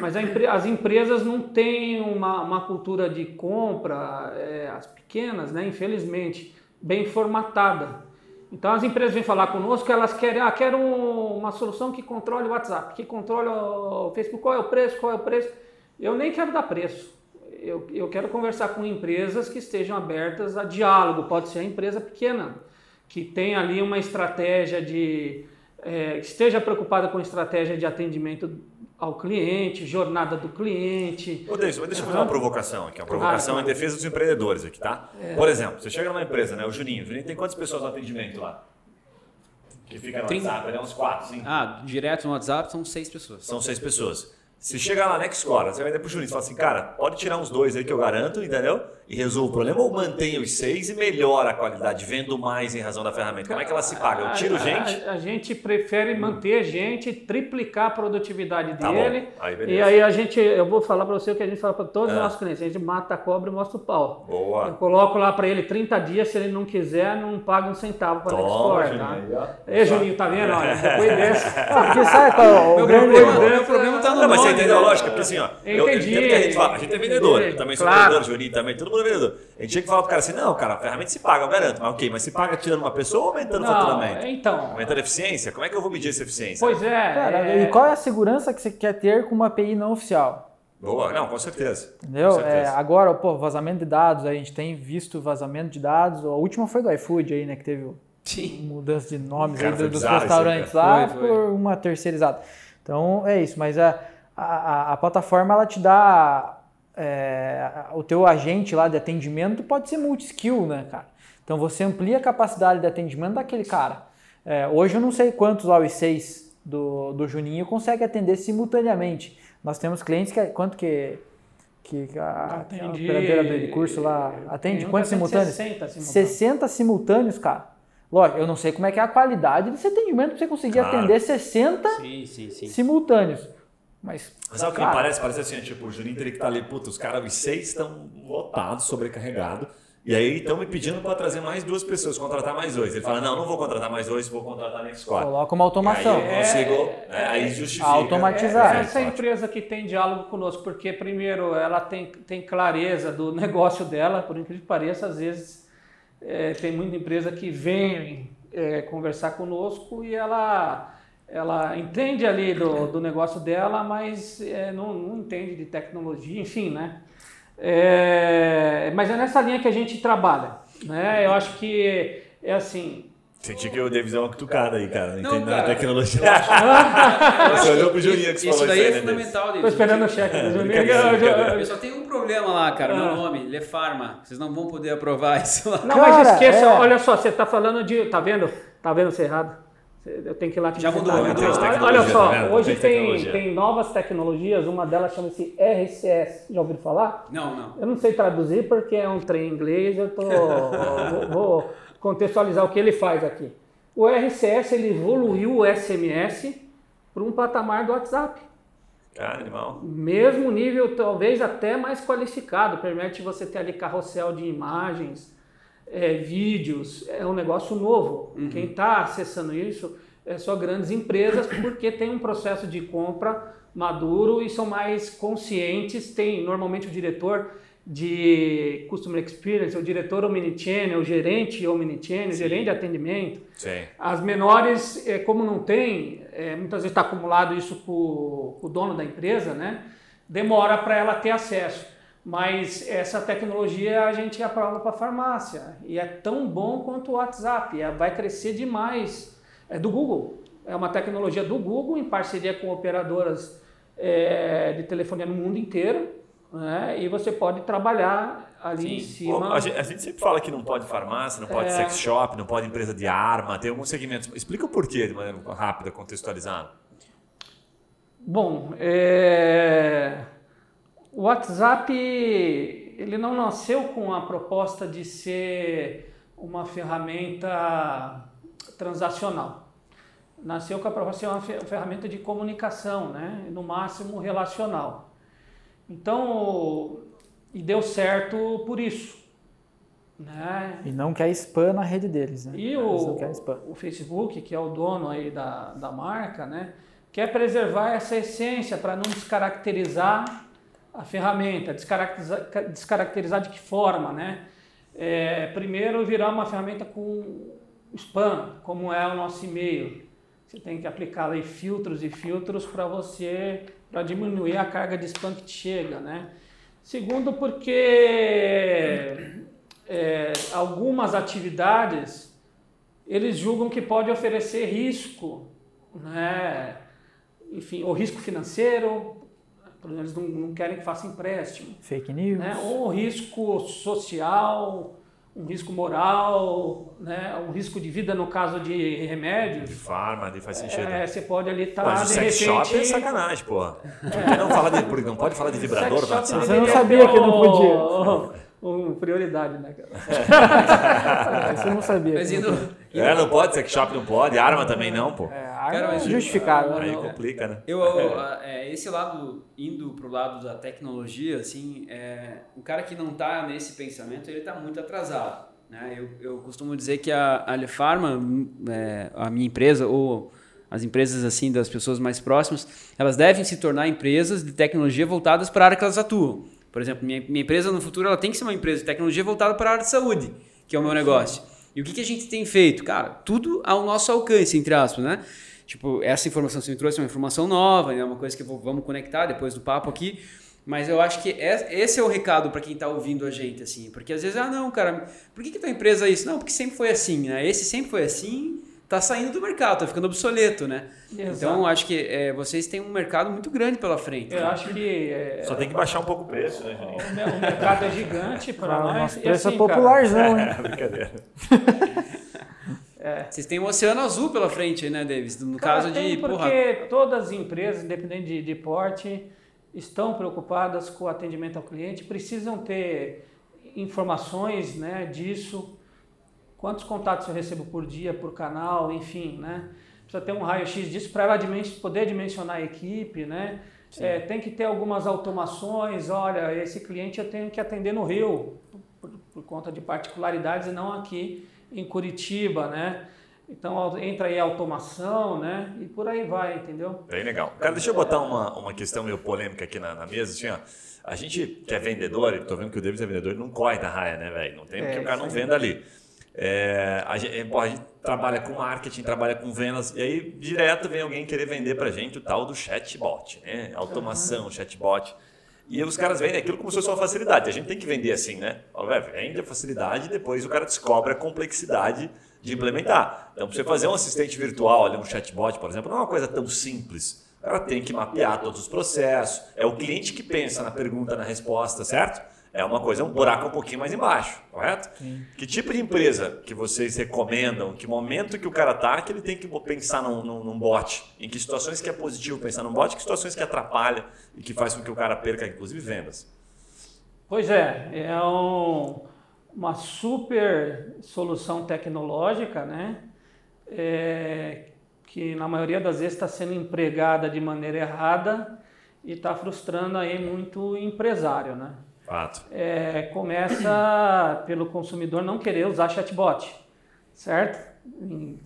Mas as empresas não têm uma, uma cultura de compra, é, as pequenas, né, infelizmente, bem formatada. Então as empresas vêm falar conosco, elas querem, ah, quero um- uma solução que controle o WhatsApp, que controle o Facebook, qual é o preço, qual é o preço. Eu nem quero dar preço. Eu, eu quero conversar com empresas que estejam abertas a diálogo, pode ser a empresa pequena, que tem ali uma estratégia de. é, esteja preocupada com estratégia de atendimento ao cliente, jornada do cliente. Ô, Deison, mas deixa eu fazer uma provocação aqui. Uma provocação Ah, em defesa dos empreendedores aqui, tá? É. Por exemplo, você chega numa empresa, né? O Juninho. O Juninho tem quantas pessoas no atendimento lá? Que fica no Trinta. WhatsApp, ele é uns quatro, cinco. Ah, direto no WhatsApp são seis pessoas. São seis pessoas. Se chegar lá na Nextcore, você vai dar pro Juninho e fala assim, cara, pode tirar uns dois aí que eu garanto, entendeu? E resolve o problema, ou mantém os seis e melhora a qualidade, vendo mais em razão da ferramenta. Como é que ela se paga? Eu tiro A- gente? A, a gente prefere manter gente, triplicar a produtividade Tá bom. dele. Aí, e aí a gente, eu vou falar para você o que a gente fala para todos os Ah. nossos clientes. A gente mata a cobra e mostra o pau. Eu Boa. coloco lá para ele 30 dias, se ele não quiser, não paga um centavo para Toma, Nextcore, tá? Ei, Juninho, tá vendo? Olha, depois dessa. Ah, porque sabe qual é o Meu grande... problema, meu problema tá no Não, mas você nome, entendeu a lógica? Porque assim, ó, eu, eu Entendi. entendo que a gente fala, a gente é vendedor, eu também sou Claro. vendedor, Juninho também, todo mundo é vendedor. A gente tinha que falar pro cara assim, não, cara, a ferramenta se paga, eu garanto, mas ok, mas se paga tirando uma pessoa ou aumentando o faturamento? então. Aumentando a eficiência? Como é que eu vou medir essa eficiência? Pois é. Cara, é- e qual é a segurança que você quer ter com uma API não oficial? Boa, não, com certeza. Entendeu? Com certeza. É, agora, pô, vazamento de dados, a gente tem visto vazamento de dados. A última foi do iFood aí, né? Que teve Sim. mudança de nomes Cara, aí dos bizarro restaurantes lá Foi, foi. por uma terceirizada. Então é isso, mas a, a, a- a plataforma ela te dá é, o teu agente lá de atendimento pode ser multi-skill, né, cara? Então você amplia a capacidade de atendimento daquele cara. É, hoje eu não sei quantos OI6 do, do Juninho consegue atender simultaneamente. Nós temos clientes que quanto que que a, a Atendi- operadeira de curso lá atende quantos simultâneos? 60 simultâneos. 60 simultâneos, cara. Lógico, eu não sei como é que é a qualidade desse atendimento para você conseguir Claro. atender 60 Sim, sim, sim. simultâneos. Mas, Mas sabe o que cara, me parece? Parece assim, tipo, o Juninho teria que estar ali, puta, os caras, os seis estão lotados, sobrecarregados. E aí estão me pedindo para trazer mais duas pessoas, contratar mais dois. Ele fala, não, não vou contratar mais dois, vou contratar a Nextcore. Coloca uma automação. E aí eu consigo, é, aí justifica. automatizar. É, É, essa empresa que tem diálogo conosco, porque primeiro ela tem, tem clareza do negócio dela, por incrível que pareça, às vezes é, tem muita empresa que vem é, conversar conosco e ela, ela entende ali do, do negócio dela, mas é, não, não entende de tecnologia, enfim, né? É, mas é nessa linha que a gente trabalha, né? Eu acho que é assim, Senti que o Davis é uma cutucada aí, cara. Não Não, nada de tecnologia. Você olhou pro Juninho que você Isso falou daí isso é aí, né, fundamental. Tô esperando o cheque do Juninho. Eu- eu-. Eu só tenho um problema lá, cara. Meu nome, Lefarma. Vocês não vão poder aprovar isso lá. Não, Cara, mas esqueça, é. olha só, você tá falando de. Tá vendo? Tá vendo você errado? Eu tenho que ir lá te Já mudou, Olha, mudou de Olha tecnologia, só, tá hoje Tem tem, novas tecnologias, uma delas chama-se RCS. Já ouviram falar? Não, não. Eu não sei traduzir porque é um trem em inglês, eu tô, vou, vou contextualizar o que ele faz aqui. O RCS ele evoluiu o SMS para um patamar do WhatsApp. Cara, animal. Mesmo nível, talvez até mais qualificado, permite você ter ali carrossel de imagens, é, vídeos, é um negócio novo. Quem está acessando isso é só grandes empresas, porque tem um processo de compra maduro e são mais conscientes. Tem normalmente o diretor de Customer Experience, o diretor Omnichannel, o gerente Omnichannel, o gerente de atendimento. Sim. As menores, eh, como não tem, eh, muitas vezes está acumulado isso com, com o dono da empresa, né? Demora para ela ter acesso. Mas essa tecnologia a gente aprova para a farmácia e é tão bom quanto o WhatsApp, é- vai crescer demais. É do Google, é uma tecnologia do Google em parceria com operadoras eh, de telefonia no mundo inteiro, né? E você pode trabalhar ali em Pô, cima. a, gente, a gente sempre fala que não pode farmácia, não pode É. sex shop, não pode empresa de arma, tem alguns segmentos. Explica o porquê de maneira rápida, contextualizada. Bom, é, o WhatsApp ele não nasceu com a proposta de ser uma ferramenta transacional. Nasceu com a proposta de ser uma fe- ferramenta de comunicação, né? no máximo relacional. Então, e deu certo por isso. Né? E não quer spam na rede deles, né? E o, o Facebook, que é o dono aí da, da marca, né, quer preservar essa essência para não descaracterizar a ferramenta. Descaracterizar, descaracterizar de que forma? Né? É, primeiro, virar uma ferramenta com spam, como é o nosso e-mail. Você tem que aplicar aí filtros e filtros para você, para diminuir a carga de spam que te chega, né? Segundo, porque é, algumas atividades eles julgam que pode oferecer risco, né? Enfim, ou risco financeiro, eles não, não querem que faça empréstimo, Fake news. né? Ou risco social, um risco moral, né? Um risco de vida no caso de De remédios. farma, de faz sentido. É, você pode ali estar Mas o de sex repente. shop é sacanagem, pô. Que não, fala de, por- não pode falar de vibrador WhatsApp? Você não sabia que não o- o- prioridade, né, cara? Você não sabia. Mas não indo, É, não pode, sex shop não pode, arma também não, pô. podia. É, Cara, é mas- justificável. Aí complica, né? Eu, eu, a- é, esse lado, indo pro lado da tecnologia, assim, é, o cara que não tá nesse pensamento, ele tá muito atrasado. Né? Eu, eu costumo dizer que a, a Alefarma, é, a minha empresa, ou as empresas assim das pessoas mais próximas, elas devem se tornar empresas de tecnologia voltadas para a área que elas atuam. Por exemplo, minha, minha empresa no futuro ela tem que ser uma empresa de tecnologia voltada para a área de saúde, que é o meu negócio. E o que, que a gente tem feito? Cara, tudo ao nosso alcance, entre aspas, né? Tipo, essa informação que você me trouxe é uma informação nova, é uma coisa que vou- vamos conectar depois do papo aqui. Mas eu acho que é- esse é o recado para quem está ouvindo a gente, assim. Porque às vezes, ah, não, cara, por que, que tua empresa é isso? Não, porque sempre foi assim, né? Esse sempre foi assim, tá saindo do mercado, tá ficando obsoleto, né? Exato. Então, acho que é, vocês têm um mercado muito grande pela frente. Eu acho que é, Só tem que baixar um pouco o preço, né, Juninho? o, me- o mercado é gigante para nós. E preço assim, é cara, popularzão, hein? Brincadeira. Vocês têm um oceano azul pela frente, né, Davis? No Cara, caso de, porque porra, todas as empresas, independente de, de porte, estão preocupadas com o atendimento ao cliente, precisam ter informações né, disso, quantos contatos eu recebo por dia, por canal, enfim, né? Precisa ter um raio-x disso para ela dimen- poder dimensionar a equipe, né? É, tem que ter algumas automações, olha, esse cliente eu tenho que atender no Rio, por, por conta de particularidades e não aqui em Curitiba, né? Então entra aí a automação, né? E por aí vai, entendeu? Bem legal. Cara, deixa eu botar uma, uma questão meio polêmica aqui na, na mesa. Assim, ó. A gente que é vendedor, e tô vendo que o Davis é vendedor, ele não corre da raia, né, velho? Não tem É, porque o cara não venda ali. É, a, gente, pô, a gente trabalha com marketing, trabalha com vendas, e aí direto vem alguém querer vender pra gente o tal do chatbot, né? Automação, chatbot. E os caras vendem aquilo como se fosse uma facilidade. A gente tem que vender assim, né? Velho, vende a facilidade e depois o cara descobre a complexidade de implementar. Então, para você fazer um assistente virtual, ali, um chatbot, por exemplo, não é uma coisa tão simples. O cara tem que mapear todos os processos. É o cliente que pensa na pergunta, na resposta, certo? É uma coisa, um buraco um pouquinho mais embaixo, correto? Sim. Que tipo de empresa que vocês recomendam? Que momento que o cara tá que ele tem que pensar num, num, num bot? Em que situações que é positivo pensar num bot? Que situações que atrapalha e que faz com que o cara perca, inclusive, vendas? Pois é, é um, uma super solução tecnológica, né? É, que na maioria das vezes está sendo empregada de maneira errada e está frustrando aí muito empresário, né? Fato. É, começa pelo consumidor não querer usar chatbot, certo?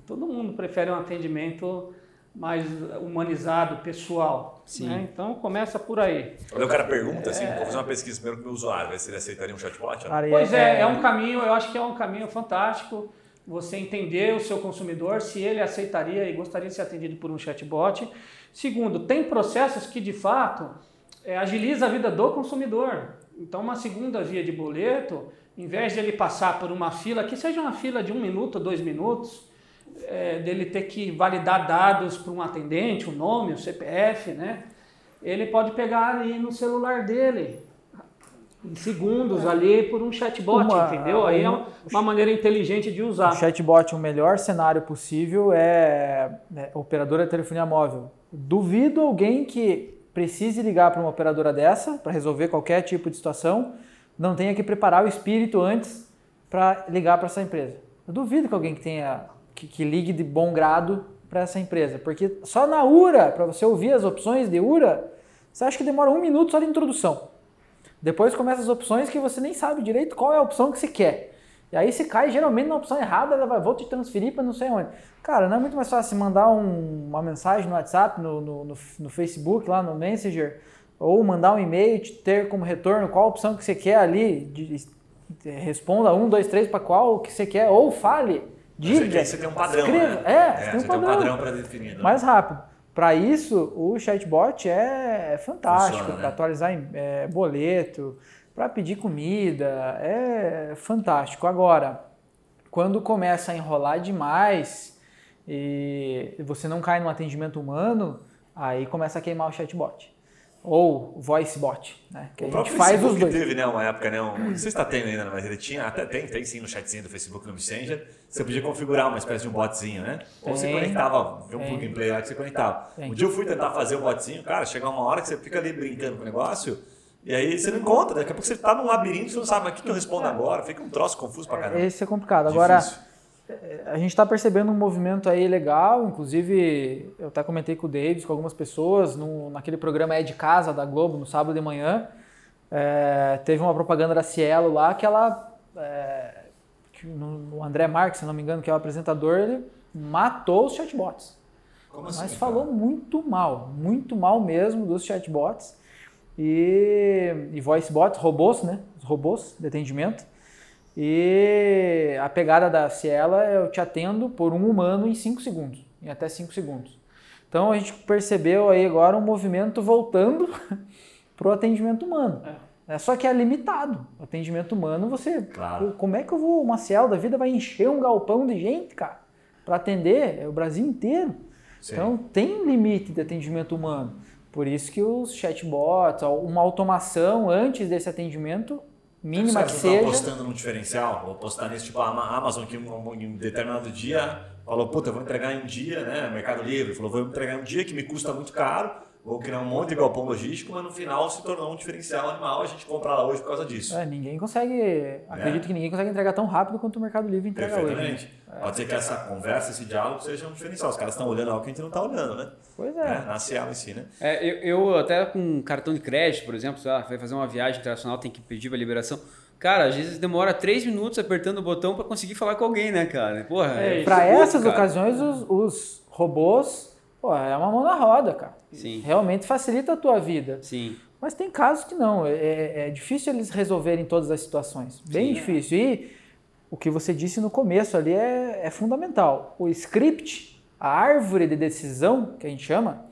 Todo mundo prefere um atendimento mais humanizado, pessoal. Sim. Né? Então começa por aí. Quando o cara pergunta assim, vou fazer uma pesquisa primeiro com o meu usuário, ver se ele aceitaria um chatbot. Né? Pois é, é um caminho, eu acho que é um caminho fantástico. Você entender o seu consumidor, se ele aceitaria e gostaria de ser atendido por um chatbot. Segundo, tem processos que de fato é, agiliza a vida do consumidor. Então, uma segunda via de boleto, em vez de ele passar por uma fila, que seja uma fila de um minuto, dois minutos, é, dele ter que validar dados para um atendente, o nome, o CPF, né? Ele pode pegar ali no celular dele, em segundos é. ali, por um chatbot, uma, entendeu? Aí é uma maneira inteligente de usar. O chatbot, o melhor cenário possível é, é operadora de telefonia móvel. Duvido alguém que precise ligar para uma operadora dessa para resolver qualquer tipo de situação, não tenha que preparar o espírito antes para ligar para essa empresa. Eu duvido que alguém que tenha que, que ligue de bom grado para essa empresa, porque só na URA, para você ouvir as opções de URA, você acha que demora um minuto só de introdução. Depois começa as opções que você nem sabe direito qual é a opção que você quer. E aí você cai geralmente na opção errada, ela vai, vou te transferir para não sei onde. Cara, não é muito mais fácil mandar um, uma mensagem no WhatsApp, no, no, no, no, Facebook, lá no Messenger, ou mandar um e-mail, te ter como retorno qual opção que você quer ali, de, de, responda um, dois, três para qual que você quer, ou fale, diga. Você, tem um padrão, escreva, né? É, é você tem um padrão, padrão para definir. Né? Mais rápido. Para isso, o chatbot é fantástico, para né? atualizar é, boleto, para pedir comida, é fantástico. Agora, quando começa a enrolar demais e você não cai no atendimento humano, aí começa a queimar o chatbot ou voice bot, né? Que o a gente faz Facebook os dois. teve, né, uma época, né, um, não sei se está tendo ainda, mas ele tinha, até tem, tem sim no chatzinho do Facebook, no Messenger, você podia configurar uma espécie de um botzinho, né? Ou você conectava, viu um plug and play lá que você conectava. Tem. Um dia eu fui tentar fazer o botzinho, cara, chega uma hora que você fica ali brincando com o negócio, e aí você não encontra, daqui a pouco você está num labirinto, você não sabe, mas o que, eu respondo agora? Fica um troço confuso pra caramba. Esse é complicado. Agora, é, a gente está percebendo um movimento aí legal, inclusive eu até comentei com o Davis, com algumas pessoas, no, naquele programa É de Casa da Globo, no sábado de manhã, é, teve uma propaganda da Cielo lá que ela, é, que o André Marques, se não me engano, que é o apresentador, ele matou os chatbots. Como assim, Mas falou cara? muito mal, muito mal mesmo dos chatbots e, e voice bots, robôs, né? Os robôs de atendimento. E a pegada da Ciela é eu te atendo por um humano em 5 segundos, em até 5 segundos. Então a gente percebeu aí agora um movimento voltando para o atendimento humano. É. é. Só que é limitado. O atendimento humano, você. Claro. Como é que eu vou. Uma Cielo da vida vai encher um galpão de gente, cara, para atender é o Brasil inteiro. Sim. Então tem limite de atendimento humano. Por isso que os chatbots, uma automação antes desse atendimento, mínima que seja. Você apostando no diferencial, vou apostar nisso, tipo a Amazon que em um determinado dia falou, puta, eu vou entregar em um dia, né? Mercado Livre falou, vou entregar em um dia que me custa muito caro, vou criar um monte de galpão logístico, mas no final se tornou um diferencial animal, a gente compra lá hoje por causa disso. É, ninguém consegue, acredito é. que ninguém consegue entregar tão rápido quanto o Mercado Livre entrega Perfeitamente. hoje. Né? Pode ser que essa conversa, esse diálogo seja um diferencial. Os caras estão olhando algo que a gente não está olhando, né? Pois é. é na Cielo em si, né? É, eu, eu, até com cartão de crédito, por exemplo, lá, vai fazer uma viagem internacional, tem que pedir a liberação. Cara, às vezes demora três minutos apertando o botão para conseguir falar com alguém, né, cara? Porra, é, para essas cara. ocasiões, os, os robôs pô, é uma mão na roda, cara. Sim. Realmente facilita a tua vida. Sim. Mas tem casos que não. É, é, é difícil eles resolverem todas as situações. Bem Sim, difícil. E o que você disse no começo ali é, é fundamental. O script, a árvore de decisão, que a gente chama,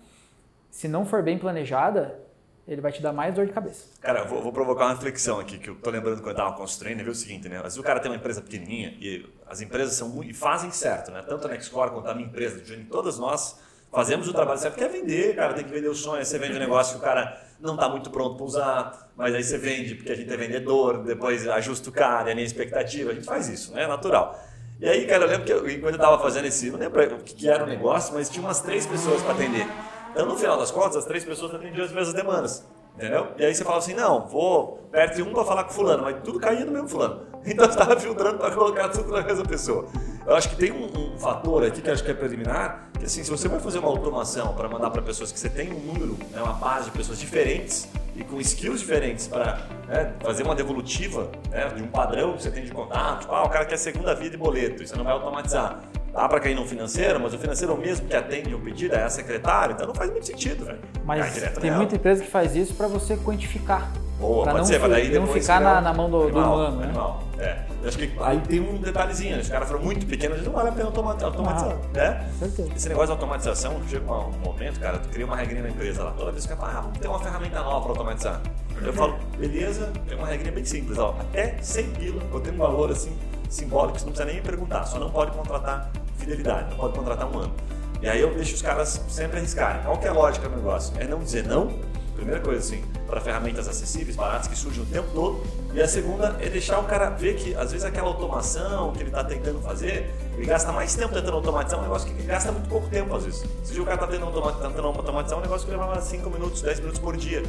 se não for bem planejada, ele vai te dar mais dor de cabeça. Cara, eu vou, vou provocar uma reflexão aqui, que eu tô lembrando quando eu tava construindo, viu o seguinte, né? Às vezes o cara tem uma empresa pequenininha e as empresas são muito, e fazem certo, né? Tanto a Nextcore quanto a minha empresa, todas nós fazemos o trabalho certo, que é vender, cara, tem que vender o sonho, aí você vende um negócio que o cara não está muito pronto para usar, mas aí você vende porque a gente é vendedor, depois ajusta o cara, é nem expectativa, a gente faz isso, né? É natural. E aí, cara, eu lembro que eu, quando eu estava fazendo esse, não lembro o que era o negócio, mas tinha umas três pessoas para atender. Então, no final das contas, as três pessoas atendiam as mesmas demandas. Entendeu? E aí você fala assim, não, vou perto de um para falar com fulano, mas tudo caía no mesmo fulano. Então você estava filtrando para colocar tudo na mesma pessoa. Eu acho que tem um, um, fator aqui que acho que é preliminar, que assim, se você vai fazer uma automação para mandar para pessoas que você tem um número, né, uma base de pessoas diferentes e com skills diferentes para né, fazer uma devolutiva né, de um padrão que você tem de contato, tipo, ah, o cara quer segunda vida e boleto, e você não vai automatizar. Dá para cair no financeiro, mas o financeiro mesmo que atende o pedido é a secretária, então não faz muito sentido, velho. Mas tem nela. muita empresa que faz isso para você quantificar. Boa, pode não, ser, mas daí não ficar na, na, mão do, animal, do humano, né? É. Eu acho que aí tem um detalhezinho, os caras foram muito pequenos, não vale a pena automatizar, ah, né? Certeza. Esse negócio de automatização, chega um momento, cara, tu cria uma regrinha na empresa lá, toda vez que o cara fala, ah, vamos ter uma ferramenta nova para automatizar. Eu falo, beleza, tem uma regrinha bem simples, ó, até 100 pila, eu tenho um valor assim, simbólico, você não precisa nem perguntar, só não pode contratar fidelidade, não pode contratar um ano. E aí eu deixo os caras sempre arriscarem. Qual que é a lógica do negócio? É não dizer não, primeira coisa assim, para ferramentas acessíveis, baratas, que surgem o tempo todo. E a segunda é deixar o cara ver que, às vezes, aquela automação que ele está tentando fazer, ele gasta mais tempo tentando automatizar, é um negócio que ele gasta muito pouco tempo, às vezes. Se o cara está tentando automatizar, é um negócio que leva 5 minutos, 10 minutos por dia.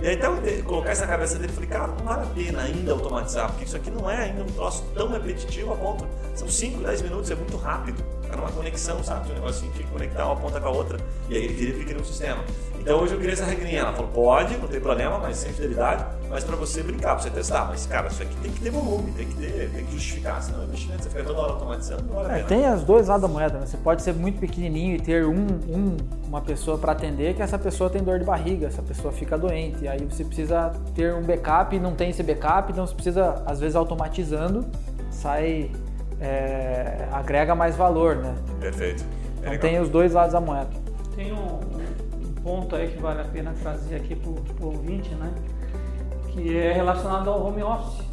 E aí, então, colocar isso na cabeça dele, falei, cara, não vale a pena ainda automatizar, porque isso aqui não é ainda um troço tão repetitivo a ponto. São 5, 10 minutos, é muito rápido. Era uma conexão, sabe? Um negocinho que conectar uma ponta com a outra. E aí ele queria que um sistema. Então hoje eu queria essa regrinha. Ela falou, pode, não tem problema, mas sem fidelidade, mas para você brincar, para você testar. Mas, cara, isso aqui tem que ter volume, tem que, ter, tem que justificar, senão o investimento você fica toda hora automatizando, não vale a é, Tem as dois lados da moeda, né? Você pode ser muito pequenininho e ter um, um uma pessoa para atender, que essa pessoa tem dor de barriga, essa pessoa fica doente. E aí você precisa ter um backup e não tem esse backup, então você precisa, às vezes, automatizando, sai é, agrega mais valor, né? Perfeito. É então tem os dois lados da moeda. Tem um, um ponto aí que vale a pena trazer aqui para o ouvinte, né? Que é relacionado ao home office.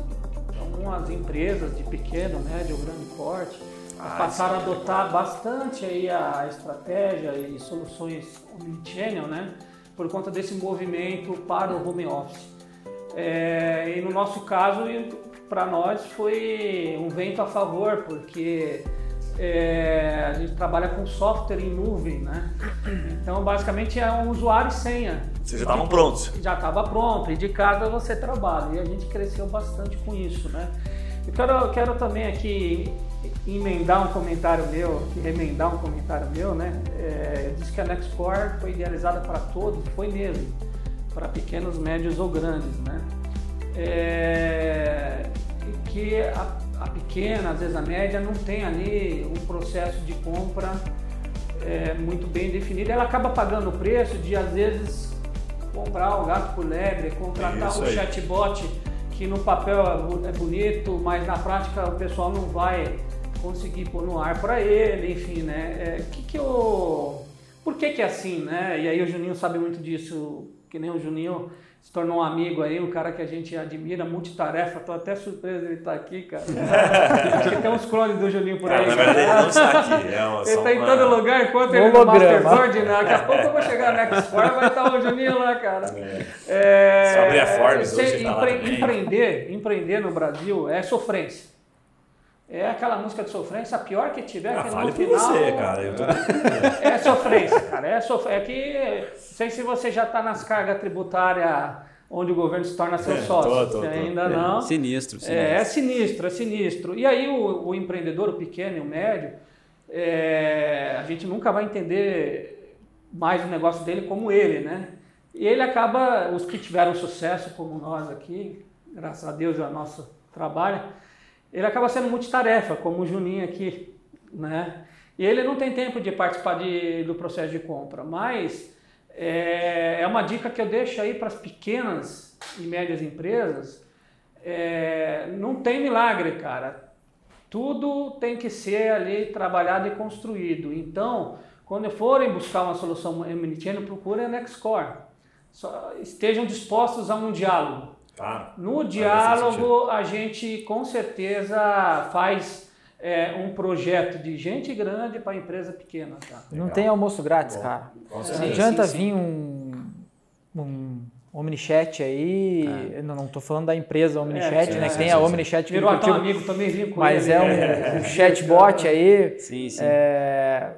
Algumas empresas de pequeno, médio grande porte ah, passaram a adotar bastante aí a estratégia e soluções omnichannel, né? Por conta desse movimento para o home office. É, e no nosso caso, para nós foi um vento a favor, porque é, a gente trabalha com software em nuvem, né? Então, basicamente é um usuário e senha. Vocês já estavam prontos? Já estava pronto, e de casa você trabalha. E a gente cresceu bastante com isso, né? Eu quero, quero também aqui emendar um comentário meu, remendar um comentário meu, né? É, eu disse que a Nextcore foi idealizada para todos, foi mesmo, para pequenos, médios ou grandes, né? É, que a, a, pequena, às vezes a média, não tem ali um processo de compra é, muito bem definido. Ela acaba pagando o preço de, às vezes, comprar o gato por lebre, contratar um chatbot que no papel é bonito, mas na prática o pessoal não vai conseguir pôr no ar para ele, enfim, né? É, que que eu... Por que que é assim, né? E aí o Juninho sabe muito disso, que nem o Juninho se tornou um amigo aí, um cara que a gente admira, multitarefa. Tô até surpreso de ele estar tá aqui, cara. Acho que tem uns clones do Julinho por aí. na verdade, ele não está aqui. É uma, ele está em todo lugar, enquanto ele no Masterboard, né? Daqui a pouco eu vou chegar na Nextport, vai estar o Julinho lá, cara. É. É, Só abrir a Forbes hoje, tá empre, empreender, empreender no Brasil é sofrência. É aquela música de sofrência, a pior que tiver, ah, que fale no final... você, cara. Eu tô... é sofrência, cara. É, sof... é que, não sei se você já está nas cargas tributárias onde o governo se torna seu é, sócio. Tô, tô, tô. Ainda é, não. Sinistro, sinistro. É, é, sinistro, é sinistro. E aí o, o empreendedor, o pequeno e o médio, é, a gente nunca vai entender mais o negócio dele como ele, né? E ele acaba, os que tiveram sucesso como nós aqui, graças a Deus é o nosso trabalho, ele acaba sendo multitarefa, como o Juninho aqui, né? E ele não tem tempo de participar de, do processo de compra, mas é, é uma dica que eu deixo aí para as pequenas e médias empresas. É, não tem milagre, cara. Tudo tem que ser ali trabalhado e construído. Então, quando forem buscar uma solução omnichannel, procure a Nextcore. só estejam dispostos a um diálogo. Claro. No diálogo, a gente com certeza faz é, um projeto de gente grande para empresa pequena. Tá? Não tem almoço grátis, Bom, cara. Não adianta sim, sim. vir um, um Omnichat aí. Não, não tô falando da empresa Omnichat, sim, né? que tem sim, a. Omnichat que Virou até um amigo também, vim com mas ele. é um, um chatbot aí. Sim, sim. É,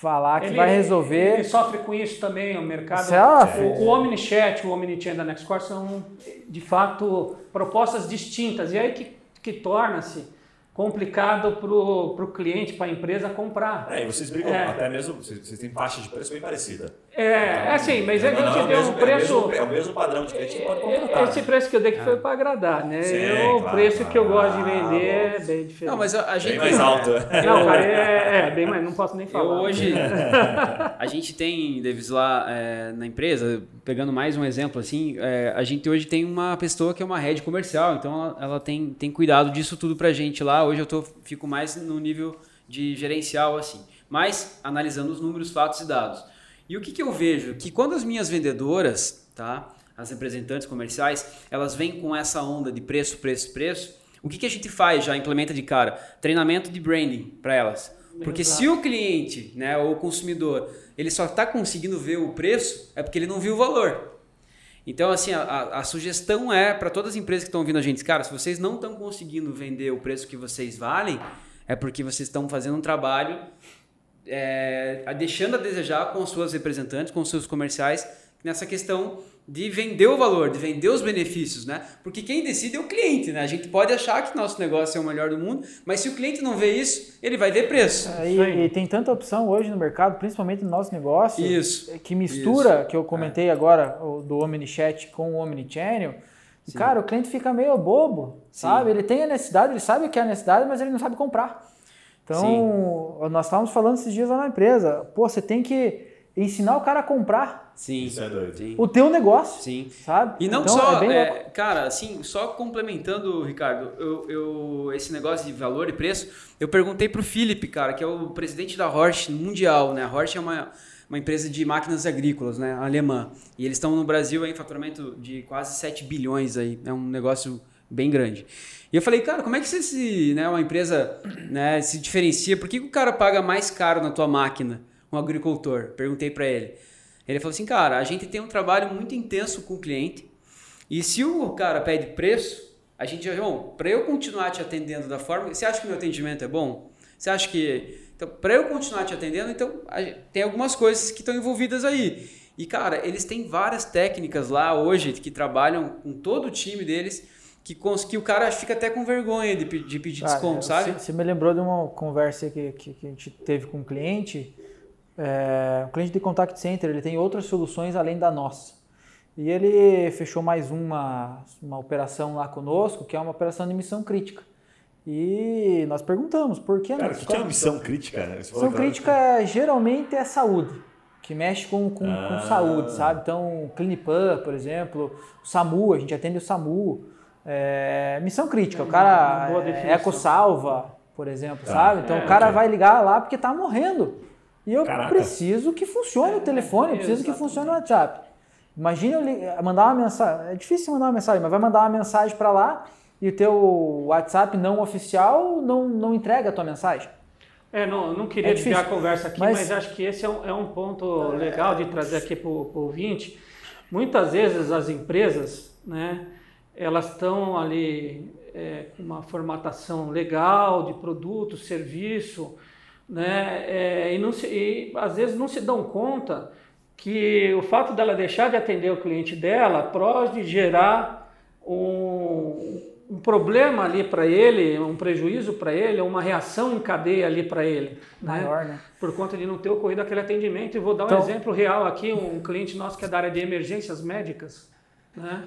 falar que Ele- vai resolver. Ele sofre com isso também, o mercado. Sofre. O, o Omnichat, o Omnichannel da Nextcore são, de fato, propostas distintas. E aí que, que torna-se complicado para o cliente, para a empresa comprar. É, e vocês brigam É. até mesmo, vocês, vocês têm faixa de preço bem parecida. É, é assim, mas é que a Não, gente não, deu é o um mesmo- preço... É o mesmo, é o mesmo padrão de cliente que pode contratar. Esse preço que eu dei que foi para agradar, né? Sim, eu, o claro, preço claro. que eu gosto de Ah, vender é bem diferente. Não, mas a, a gente. Bem mais alto. Não, cara, é, é bem mais, não posso nem Eu falar. hoje, a gente tem, Davis, lá é, na empresa, pegando mais um exemplo assim, é, a gente hoje tem uma pessoa que é uma rede comercial, então ela, ela tem, tem cuidado disso tudo pra gente lá. Hoje eu tô, fico mais no nível de gerencial, assim, mas analisando os números, fatos e dados. E o que, que eu vejo? Que quando as minhas vendedoras, tá, as representantes comerciais, elas vêm com essa onda de preço, preço, preço, o que, que a gente faz já, implementa de cara? Treinamento de branding para elas. Porque se o cliente, né, ou o consumidor, ele só está conseguindo ver o preço, é porque ele não viu o valor. Então, assim, a, a- a sugestão é para todas as empresas que estão ouvindo a gente, cara, se vocês não estão conseguindo vender o preço que vocês valem, é porque vocês estão fazendo um trabalho é, a- deixando a desejar com suas representantes, com seus comerciais, nessa questão de vender o valor, de vender os benefícios, né? Porque quem decide é o cliente, né? A gente pode achar que nosso negócio é o melhor do mundo, mas se o cliente não vê isso, ele vai ver preço. É. E, e tem tanta opção hoje no mercado, principalmente no nosso negócio, Isso. que mistura, Isso. que eu comentei agora, o do Omnichat com o Omnichannel. E, Cara, o cliente fica meio bobo, sabe? Ele tem a necessidade, ele sabe o que é a necessidade, mas ele não sabe comprar. Então, nós estávamos falando esses dias lá na empresa, pô, você tem que ensinar o cara a comprar Sim. Isso é doido. Sim. o teu negócio, Sim. sabe? E não Então, só, é é, cara, assim, só complementando, Ricardo, eu, eu- esse negócio de valor e preço, eu perguntei pro Felipe, cara, que é o presidente da Horsch mundial, né? A Horsch é uma, uma empresa de máquinas agrícolas, né? Alemã. E eles estão no Brasil aí, em faturamento de quase 7 bilhões aí. É um negócio bem grande. E eu falei, cara, como é que você se, né, uma empresa né, se diferencia? Por que, que o cara paga mais caro na tua máquina, um agricultor? Perguntei para ele. Ele falou assim, cara, a gente tem um trabalho muito intenso com o cliente e se o cara pede preço, a gente já, bom, para eu continuar te atendendo da forma, você acha que meu atendimento é bom? Você acha que, então, para eu continuar te atendendo, então tem algumas coisas que estão envolvidas aí. E cara, eles têm várias técnicas lá hoje que trabalham com todo o time deles que, cons- que o cara fica até com vergonha de, de pedir Cara, desconto, sabe? Você, você me lembrou de uma conversa que, que, que a gente teve com um cliente. É, um cliente de contact center, ele tem outras soluções além da nossa. E ele fechou mais uma, uma operação lá conosco, que é uma operação de missão crítica. E nós perguntamos por que a Cara, o que que é uma missão crítica? né? Missão que- crítica geralmente é saúde, que mexe com, com, Ah. com saúde, sabe? Então, Clinipan, por exemplo, o SAMU, a gente atende o SAMU. É, missão crítica, o cara uma boa é. EcoSalva, por exemplo, Tá. sabe? Então É, o cara ok. vai ligar lá porque tá morrendo. E eu Caraca. preciso que funcione o telefone, eu preciso que funcione o WhatsApp. Imagina eu mandar uma mensagem, é difícil mandar uma mensagem, mas vai mandar uma mensagem para lá e o teu WhatsApp não oficial não, não entrega a tua mensagem. É, não, não queria É desviar a conversa aqui, mas, Mas- acho que esse é um, é um ponto legal de trazer aqui para o ouvinte. Muitas vezes as empresas, né, elas estão ali é, com uma formatação legal de produto, serviço, né, é, e, não se, e às vezes não se dão conta que o fato dela deixar de atender o cliente dela pode gerar um, um problema ali para ele, um prejuízo para ele, uma reação em cadeia ali para ele. né? Maior, né? Por conta de não ter ocorrido aquele atendimento. E vou dar um Então- exemplo real aqui, um cliente nosso que é da área de emergências médicas, né?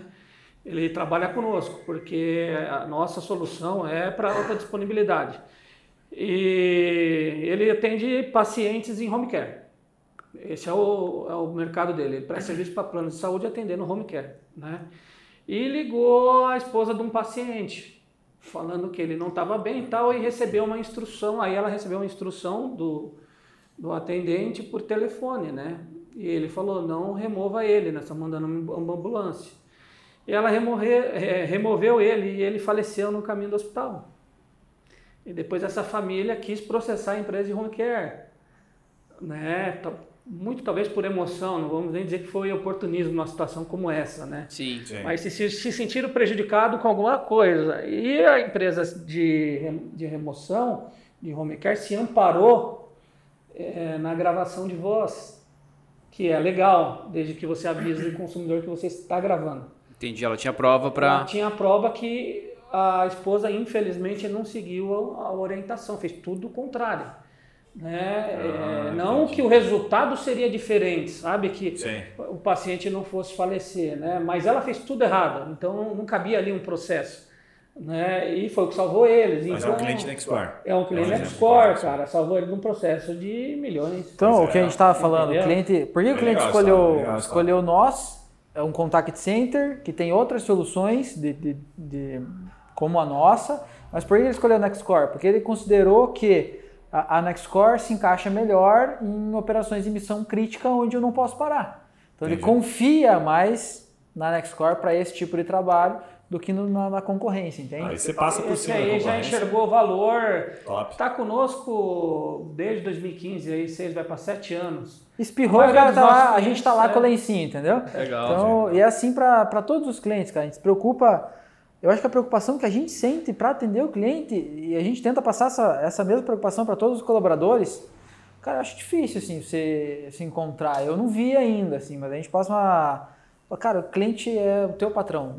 Ele trabalha conosco, porque a nossa solução é para alta disponibilidade. E ele atende pacientes em home care. Esse é o, é o mercado dele. Ele presta serviço para planos de saúde atendendo home care. Né? E ligou a esposa de um paciente, falando que ele não estava bem e tal, e recebeu uma instrução. Aí ela recebeu uma instrução do, do atendente por telefone, né? E ele falou, não remova ele, nós estamos mandando uma ambulância. E ela removeu ele e ele faleceu no caminho do hospital. E depois essa família quis processar a empresa de home care. Né? Muito talvez por emoção, não vamos nem dizer que foi oportunismo numa situação como essa, né? Sim. Sim. Mas se, se sentiram prejudicados com alguma coisa. E a empresa de, de remoção, de home care, se amparou é, na gravação de voz, que é legal, desde que você avise o consumidor que você está gravando. Entendi, ela tinha prova para. Ela tinha prova que a esposa, infelizmente, não seguiu a, orientação, fez tudo o contrário. Né? Ah, é, não que o resultado seria diferente, sabe? Que Sim. o paciente não fosse falecer, né? mas ela fez tudo errado, então não cabia ali um processo. Né? E foi o que salvou eles. Mas então, é um cliente Nextcore. É um cliente é um cara. Salvou ele num processo de milhões. Então, o que a gente estava falando, o cliente. Por que o cliente escolheu, escolheu nós? É um contact center que tem outras soluções de, de, de como a nossa, mas por que ele escolheu a Nextcore? Porque ele considerou que a, a Nextcore se encaixa melhor em operações de missão crítica onde eu não posso parar. Então Entendi. ele confia mais na Nextcore para esse tipo de trabalho do que no, na, na, concorrência, entende? Aí você passa por cima Esse aí já enxergou o valor. Está conosco desde 2015, aí seis vai para sete anos. Espirrou, cara tá lá, a gente está lá é. com o lencinho, entendeu? Legal. Então, e é assim para todos os clientes, cara. A gente se preocupa. Eu acho que a preocupação que a gente sente para atender o cliente, e a gente tenta passar essa, essa mesma preocupação para todos os colaboradores, cara, eu acho difícil, assim, você se encontrar. Eu não vi ainda, assim, mas a gente passa uma. Cara, o cliente é o teu patrão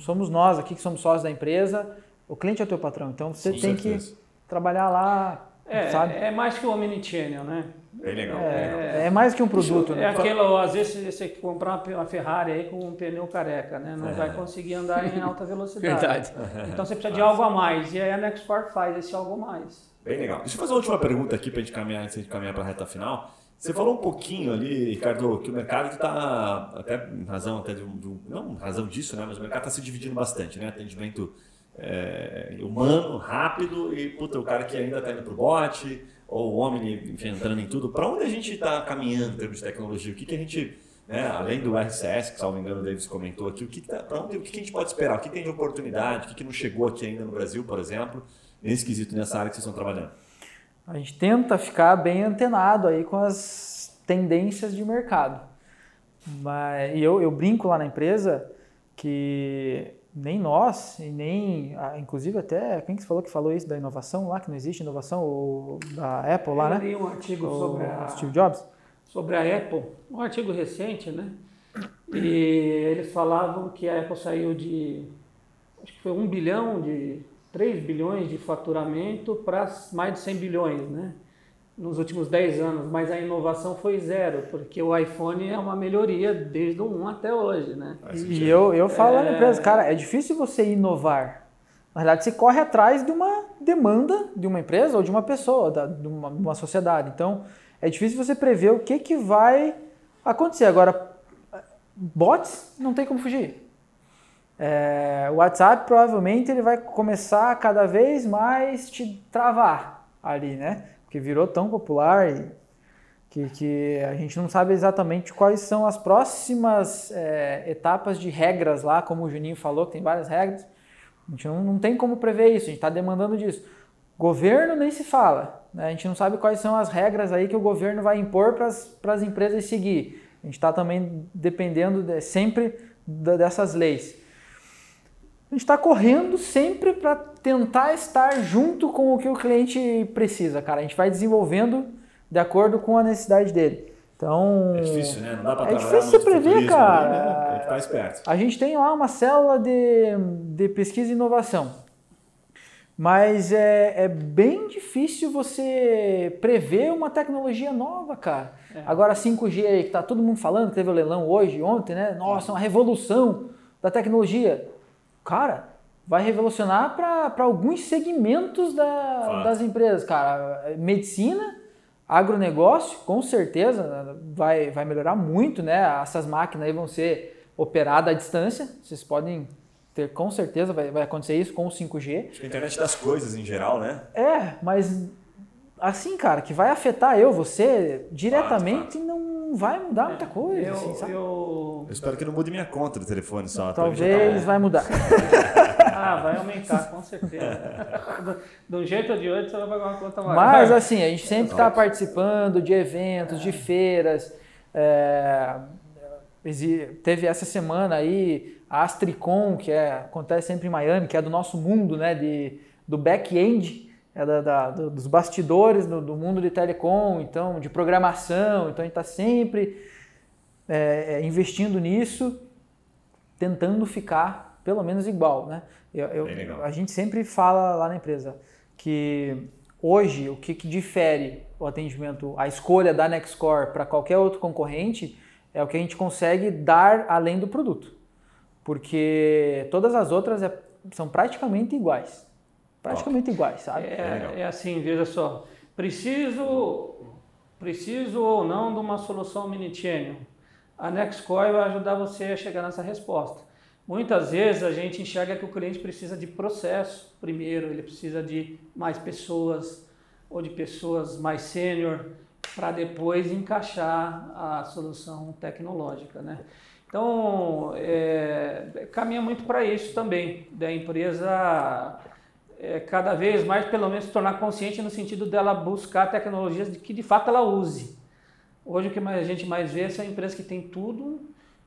somos nós aqui que somos sócios da empresa, o cliente é o teu patrão. Então você tem certeza. que trabalhar lá, é, sabe? É mais que o omnichannel, né? Bem legal. É, é mais que um produto, é né? É aquilo, às vezes você comprar uma Ferrari aí com um pneu careca, né? Não é. vai conseguir andar em alta velocidade. Verdade. Então você precisa de algo a mais. E aí a Nextport faz esse algo a mais. Bem legal. Deixa eu fazer uma última pergunta aqui para a gente caminhar, antes de caminhar para a reta final. Você falou um pouquinho ali, Ricardo, que o mercado está, até em razão até de de não razão disso, né, mas o mercado está se dividindo bastante, né? Atendimento é, humano, rápido e puta, o cara que ainda está indo para o bot, ou o homem enfim, entrando em tudo. Para onde a gente está caminhando em termos de tecnologia? O que, que a gente, né, além do RCS, que salvo engano o Davis comentou aqui, o que, que tá, onde, o que, que a gente pode esperar? O que tem de oportunidade? O que, que não chegou aqui ainda no Brasil, por exemplo, nesse quesito, nessa área que vocês estão trabalhando? A gente tenta ficar bem antenado aí com as tendências de mercado. Mas, e eu, eu brinco lá na empresa que nem nós, e nem, inclusive até, quem que falou que falou isso da inovação lá, que não existe inovação, o, da Apple lá, eu né? Eu li um artigo o, sobre a, Steve Jobs. Sobre a Apple, um artigo recente, né? E eles falavam que a Apple saiu de, acho que foi um bilhão de 3 bilhões de faturamento para mais de 100 bilhões, né? Nos últimos 10 anos, mas a inovação foi zero, porque o iPhone é uma melhoria desde o 1 até hoje, né? E eu, eu falo é... na empresa, cara, é difícil você inovar. Na verdade, você corre atrás de uma demanda de uma empresa ou de uma pessoa, da, de, uma, de uma sociedade. Então, é difícil você prever o que, que vai acontecer. Agora, bots não tem como fugir. É, o WhatsApp provavelmente ele vai começar a cada vez mais te travar ali, né? Porque virou tão popular que, que a gente não sabe exatamente quais são as próximas é, etapas de regras lá, como o Juninho falou, que tem várias regras. A gente não, não tem como prever isso, a gente está demandando disso. Governo nem se fala, né? a gente não sabe quais são as regras aí que o governo vai impor para as empresas seguir. A gente está também dependendo de, sempre dessas leis a gente está correndo sempre para tentar estar junto com o que o cliente precisa, cara. A gente vai desenvolvendo de acordo com a necessidade dele. Então, é difícil, né? Não dá para É difícil você prever, cara. Ali, né? A gente tá esperto. A gente tem lá uma célula de, de pesquisa e inovação. Mas é, é bem difícil você prever uma tecnologia nova, cara. É. Agora 5G aí, que tá todo mundo falando, teve o leilão hoje, ontem, né? Nossa, uma revolução da tecnologia cara, vai revolucionar para alguns segmentos da, das empresas, cara. Medicina, agronegócio, com certeza vai, vai melhorar muito, né? Essas máquinas aí vão ser operadas à distância, vocês podem ter, com certeza vai, vai acontecer isso com o 5G. Acho que a internet das coisas em geral, né? É, mas assim, cara, que vai afetar eu, você, diretamente, não não vai mudar muita coisa, Eu, assim, sabe? eu- Eu espero que não mude minha conta de telefone só. tá Talvez bom. vai mudar. Ah, vai aumentar, com certeza. Do, de um jeito ou de outro, você vai pagar uma conta maior. Mas assim, a gente sempre está participando de eventos, de feiras. é, teve essa semana aí a Astricon, que é, acontece sempre em Miami, que é do nosso mundo, né? De, do back-end, é da, da- do- dos bastidores do, do mundo de telecom, então, de programação. Então a gente está sempre é, é, investindo nisso, tentando ficar pelo menos igual, né? Eu- eu- a gente sempre fala lá na empresa que hoje o que, que difere o atendimento, a escolha da Nextcore para qualquer outro concorrente é o que a gente consegue dar além do produto, porque todas as outras é- são praticamente iguais, praticamente iguais, sabe? É, é assim, veja só. Preciso, preciso ou não de uma solução mini-channel. A Nextcore vai ajudar você a chegar nessa resposta. Muitas vezes a gente enxerga que o cliente precisa de processo primeiro, ele precisa de mais pessoas ou de pessoas mais sênior para depois encaixar a solução tecnológica, né? Então, é, caminha muito para isso também, da empresa é, cada vez mais, pelo menos, se tornar consciente no sentido dela buscar tecnologias de que de fato ela use. Hoje o que a gente mais vê são empresas que têm tudo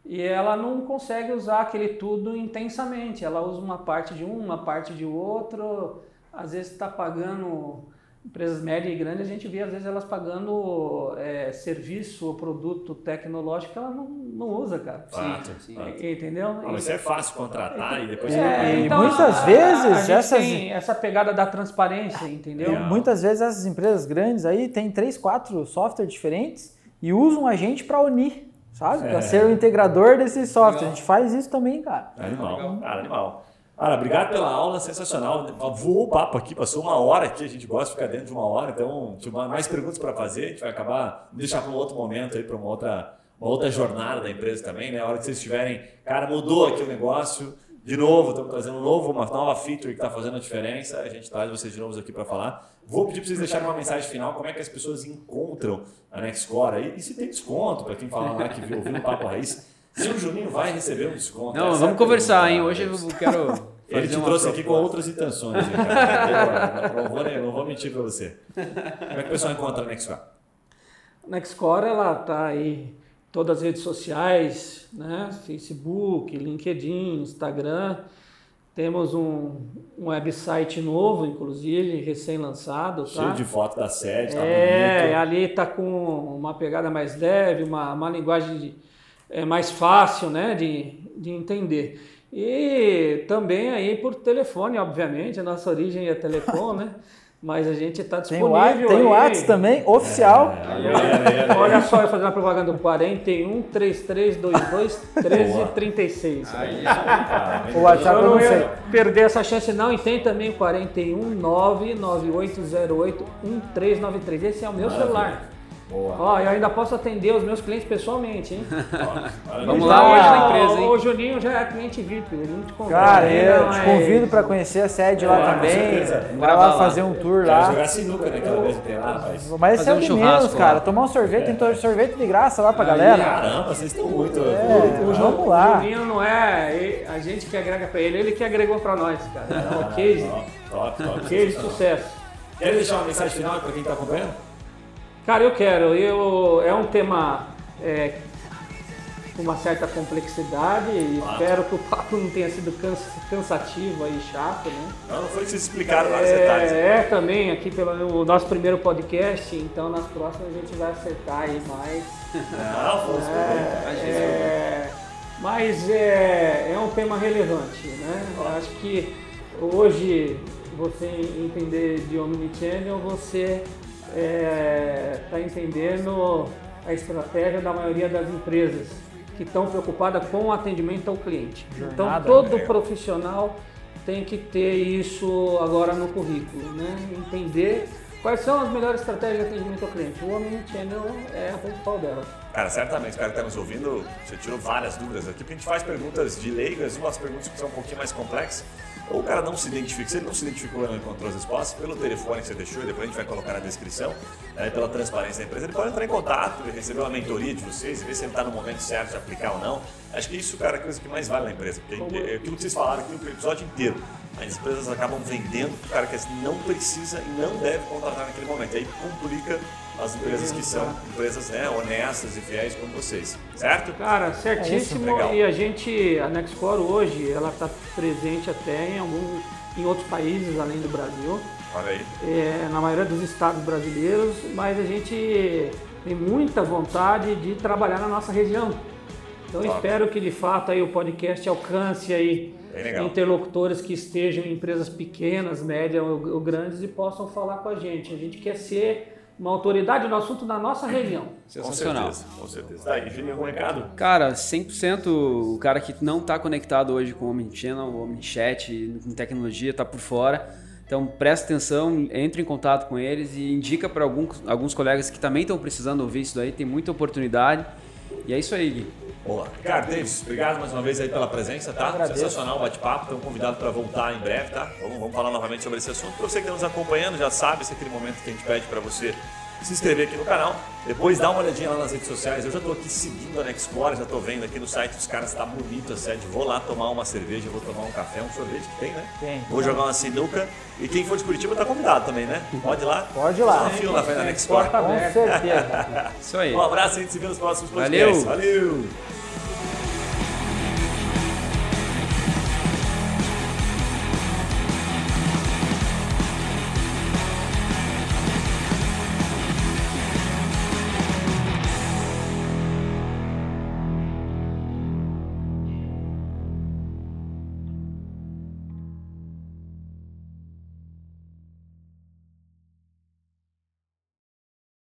e ela não consegue usar aquele tudo intensamente. Ela usa uma parte de um, uma parte de outro. Às vezes está pagando empresas médias e grandes, a gente vê às vezes elas pagando é, serviço ou produto tecnológico que ela não, não usa, cara. Fato, sim. fato. Entendeu? Ah, mas isso é fácil contratar e depois É, E então, muitas a- a- vezes a gente essas- tem essa pegada da transparência, entendeu? Legal. Muitas vezes essas empresas grandes aí têm três, quatro softwares diferentes e usam a gente para unir, sabe? Para ser o integrador desses softwares. A gente faz isso também, cara. Animal, cara, animal. Cara, obrigado pela aula, sensacional. Voou o papo aqui, passou uma hora aqui, a gente gosta de ficar dentro de uma hora, então tinha mais perguntas para fazer, a gente vai acabar deixar para um outro momento aí, para uma outra, uma outra jornada da empresa também, né? A hora que vocês tiverem, cara, mudou aqui o negócio, de novo, estamos trazendo um novo, uma nova feature que está fazendo a diferença, a gente traz vocês de novo aqui para falar. Vou pedir para vocês deixarem uma mensagem final, como é que as pessoas encontram a Nextcore aí, e se tem desconto, para quem fala lá que viu, ouviu o Papo Raiz, se o Juninho vai receber um desconto. Não, é a vamos conversar, hein? Hoje eu quero. Ele te uma trouxe aqui com outras intenções. hein, cara? não, vou, não vou mentir pra você. Como é que o pessoal encontra a Nextcore? Nextcore ela está aí em todas as redes sociais, né? Facebook, LinkedIn, Instagram. Temos um, um website novo, inclusive, recém-lançado. Tá? Cheio de foto da sede, tá É, bonito. ali está com uma pegada mais leve, uma, uma linguagem de- é, mais fácil né, de, de entender. E também aí por telefone, obviamente, a nossa origem é telecom, né? Mas a gente está Tem o disponível. Tem o. WhatsApp também, oficial. Olha só, eu fazendo uma propaganda do 41 3322 1336. Ah, O WhatsApp eu não sei. perder essa chance não, e tem também o 41 99808 1393. Esse é o meu celular. Boa. Ó, eu ainda posso atender os meus clientes pessoalmente, hein? Vamos lá hoje na empresa, O, hein? o Juninho já é cliente VIP, ele não te convida. Cara, eu te Mas- convido para conhecer a sede lá É, com também. Vai Gravar lá fazer um tour lá. jogar sinuca naquela mesa que tem lá, rapaz. Mas esse é um o de menos, cara. Tomar um sorvete, tem to- sorvete de graça lá pra galera. Caramba, vocês estão muito. É, muito- vamos O lá. Juninho não é a gente que agrega pra ele, ele que agregou pra nós, cara. É o case, Top, top. case de sucesso. Quer deixar uma mensagem final para quem está acompanhando? Cara, eu quero. Eu, é um tema é, com uma certa complexidade e espero que o papo não tenha sido cansa- cansativo aí, chato, né? Não, não foi vocês explicaram vários detalhes. É, é também aqui pelo nosso primeiro podcast, então nas próximas a gente vai acertar aí mais. Não, foi É, é, mas é, é um tema relevante, né? Eu acho que hoje você entender de Omnichannel, você está entendendo a estratégia da maioria das empresas que estão preocupadas com o atendimento ao cliente. então Jornada, todo né? profissional tem que ter isso agora no currículo, né? Entender quais são as melhores estratégias de atendimento ao cliente. O Omnichannel é a principal delas. Cara, certamente, o cara que está nos ouvindo, você tirou várias dúvidas aqui, porque a gente faz perguntas de leigas, umas perguntas que são um pouquinho mais complexas. Ou o cara não se identifica, se ele não se identificou não encontrou as respostas, pelo telefone que você deixou, depois a gente vai colocar na descrição, né, pela transparência da empresa, ele pode entrar em contato, receber uma mentoria de vocês e ver se ele está no momento certo de aplicar ou não. Acho que isso, cara, é a coisa que mais vale na empresa, porque é aquilo que vocês falaram aqui no episódio inteiro. As empresas acabam vendendo o cara que não precisa e não deve contratar naquele momento. Aí complica as empresas que são empresas né, honestas e fiéis como vocês, certo? Cara, certíssimo. É e a gente, a Nextcore hoje, ela está presente até em algum, em outros países além do Brasil. Olha aí. É, na maioria dos estados brasileiros, mas a gente tem muita vontade de trabalhar na nossa região. Então Top. espero que de fato aí o podcast alcance aí interlocutores que estejam em empresas pequenas, médias ou, ou grandes e possam falar com a gente. A gente quer ser uma autoridade no assunto da nossa região. Sensacional. Com certeza, com certeza. Tá, e algum recado? Cara, 100% o cara que não está conectado hoje com o Omnichannel, o Omnichat, com tecnologia, está por fora. Então presta atenção, entre em contato com eles e indica para alguns, alguns colegas que também estão precisando ouvir isso daí, tem muita oportunidade. E é isso aí, Gui. Boa. Ricardo, Davis, obrigado mais uma vez aí pela presença, tá? Sensacional o bate-papo, estamos convidados para voltar em breve, tá? Vamos, vamos falar novamente sobre esse assunto. Para você que está nos acompanhando, já sabe, esse é aquele momento que a gente pede para você se inscrever aqui no canal, depois dá uma olhadinha lá nas redes sociais. Eu já estou aqui seguindo a Nexplore, já estou vendo aqui no site dos caras, está bonito a sede. Vou lá tomar uma cerveja, vou tomar um café, um sorvete que tem, né? Tem. Vou jogar uma sinuca. E quem for de Curitiba está convidado também, né? Pode ir lá. Pode ir lá. Fila na frente da Nexplore. Com certeza. Isso aí. Um abraço e a gente se vê nos próximos podcasts. Valeu. Valeu.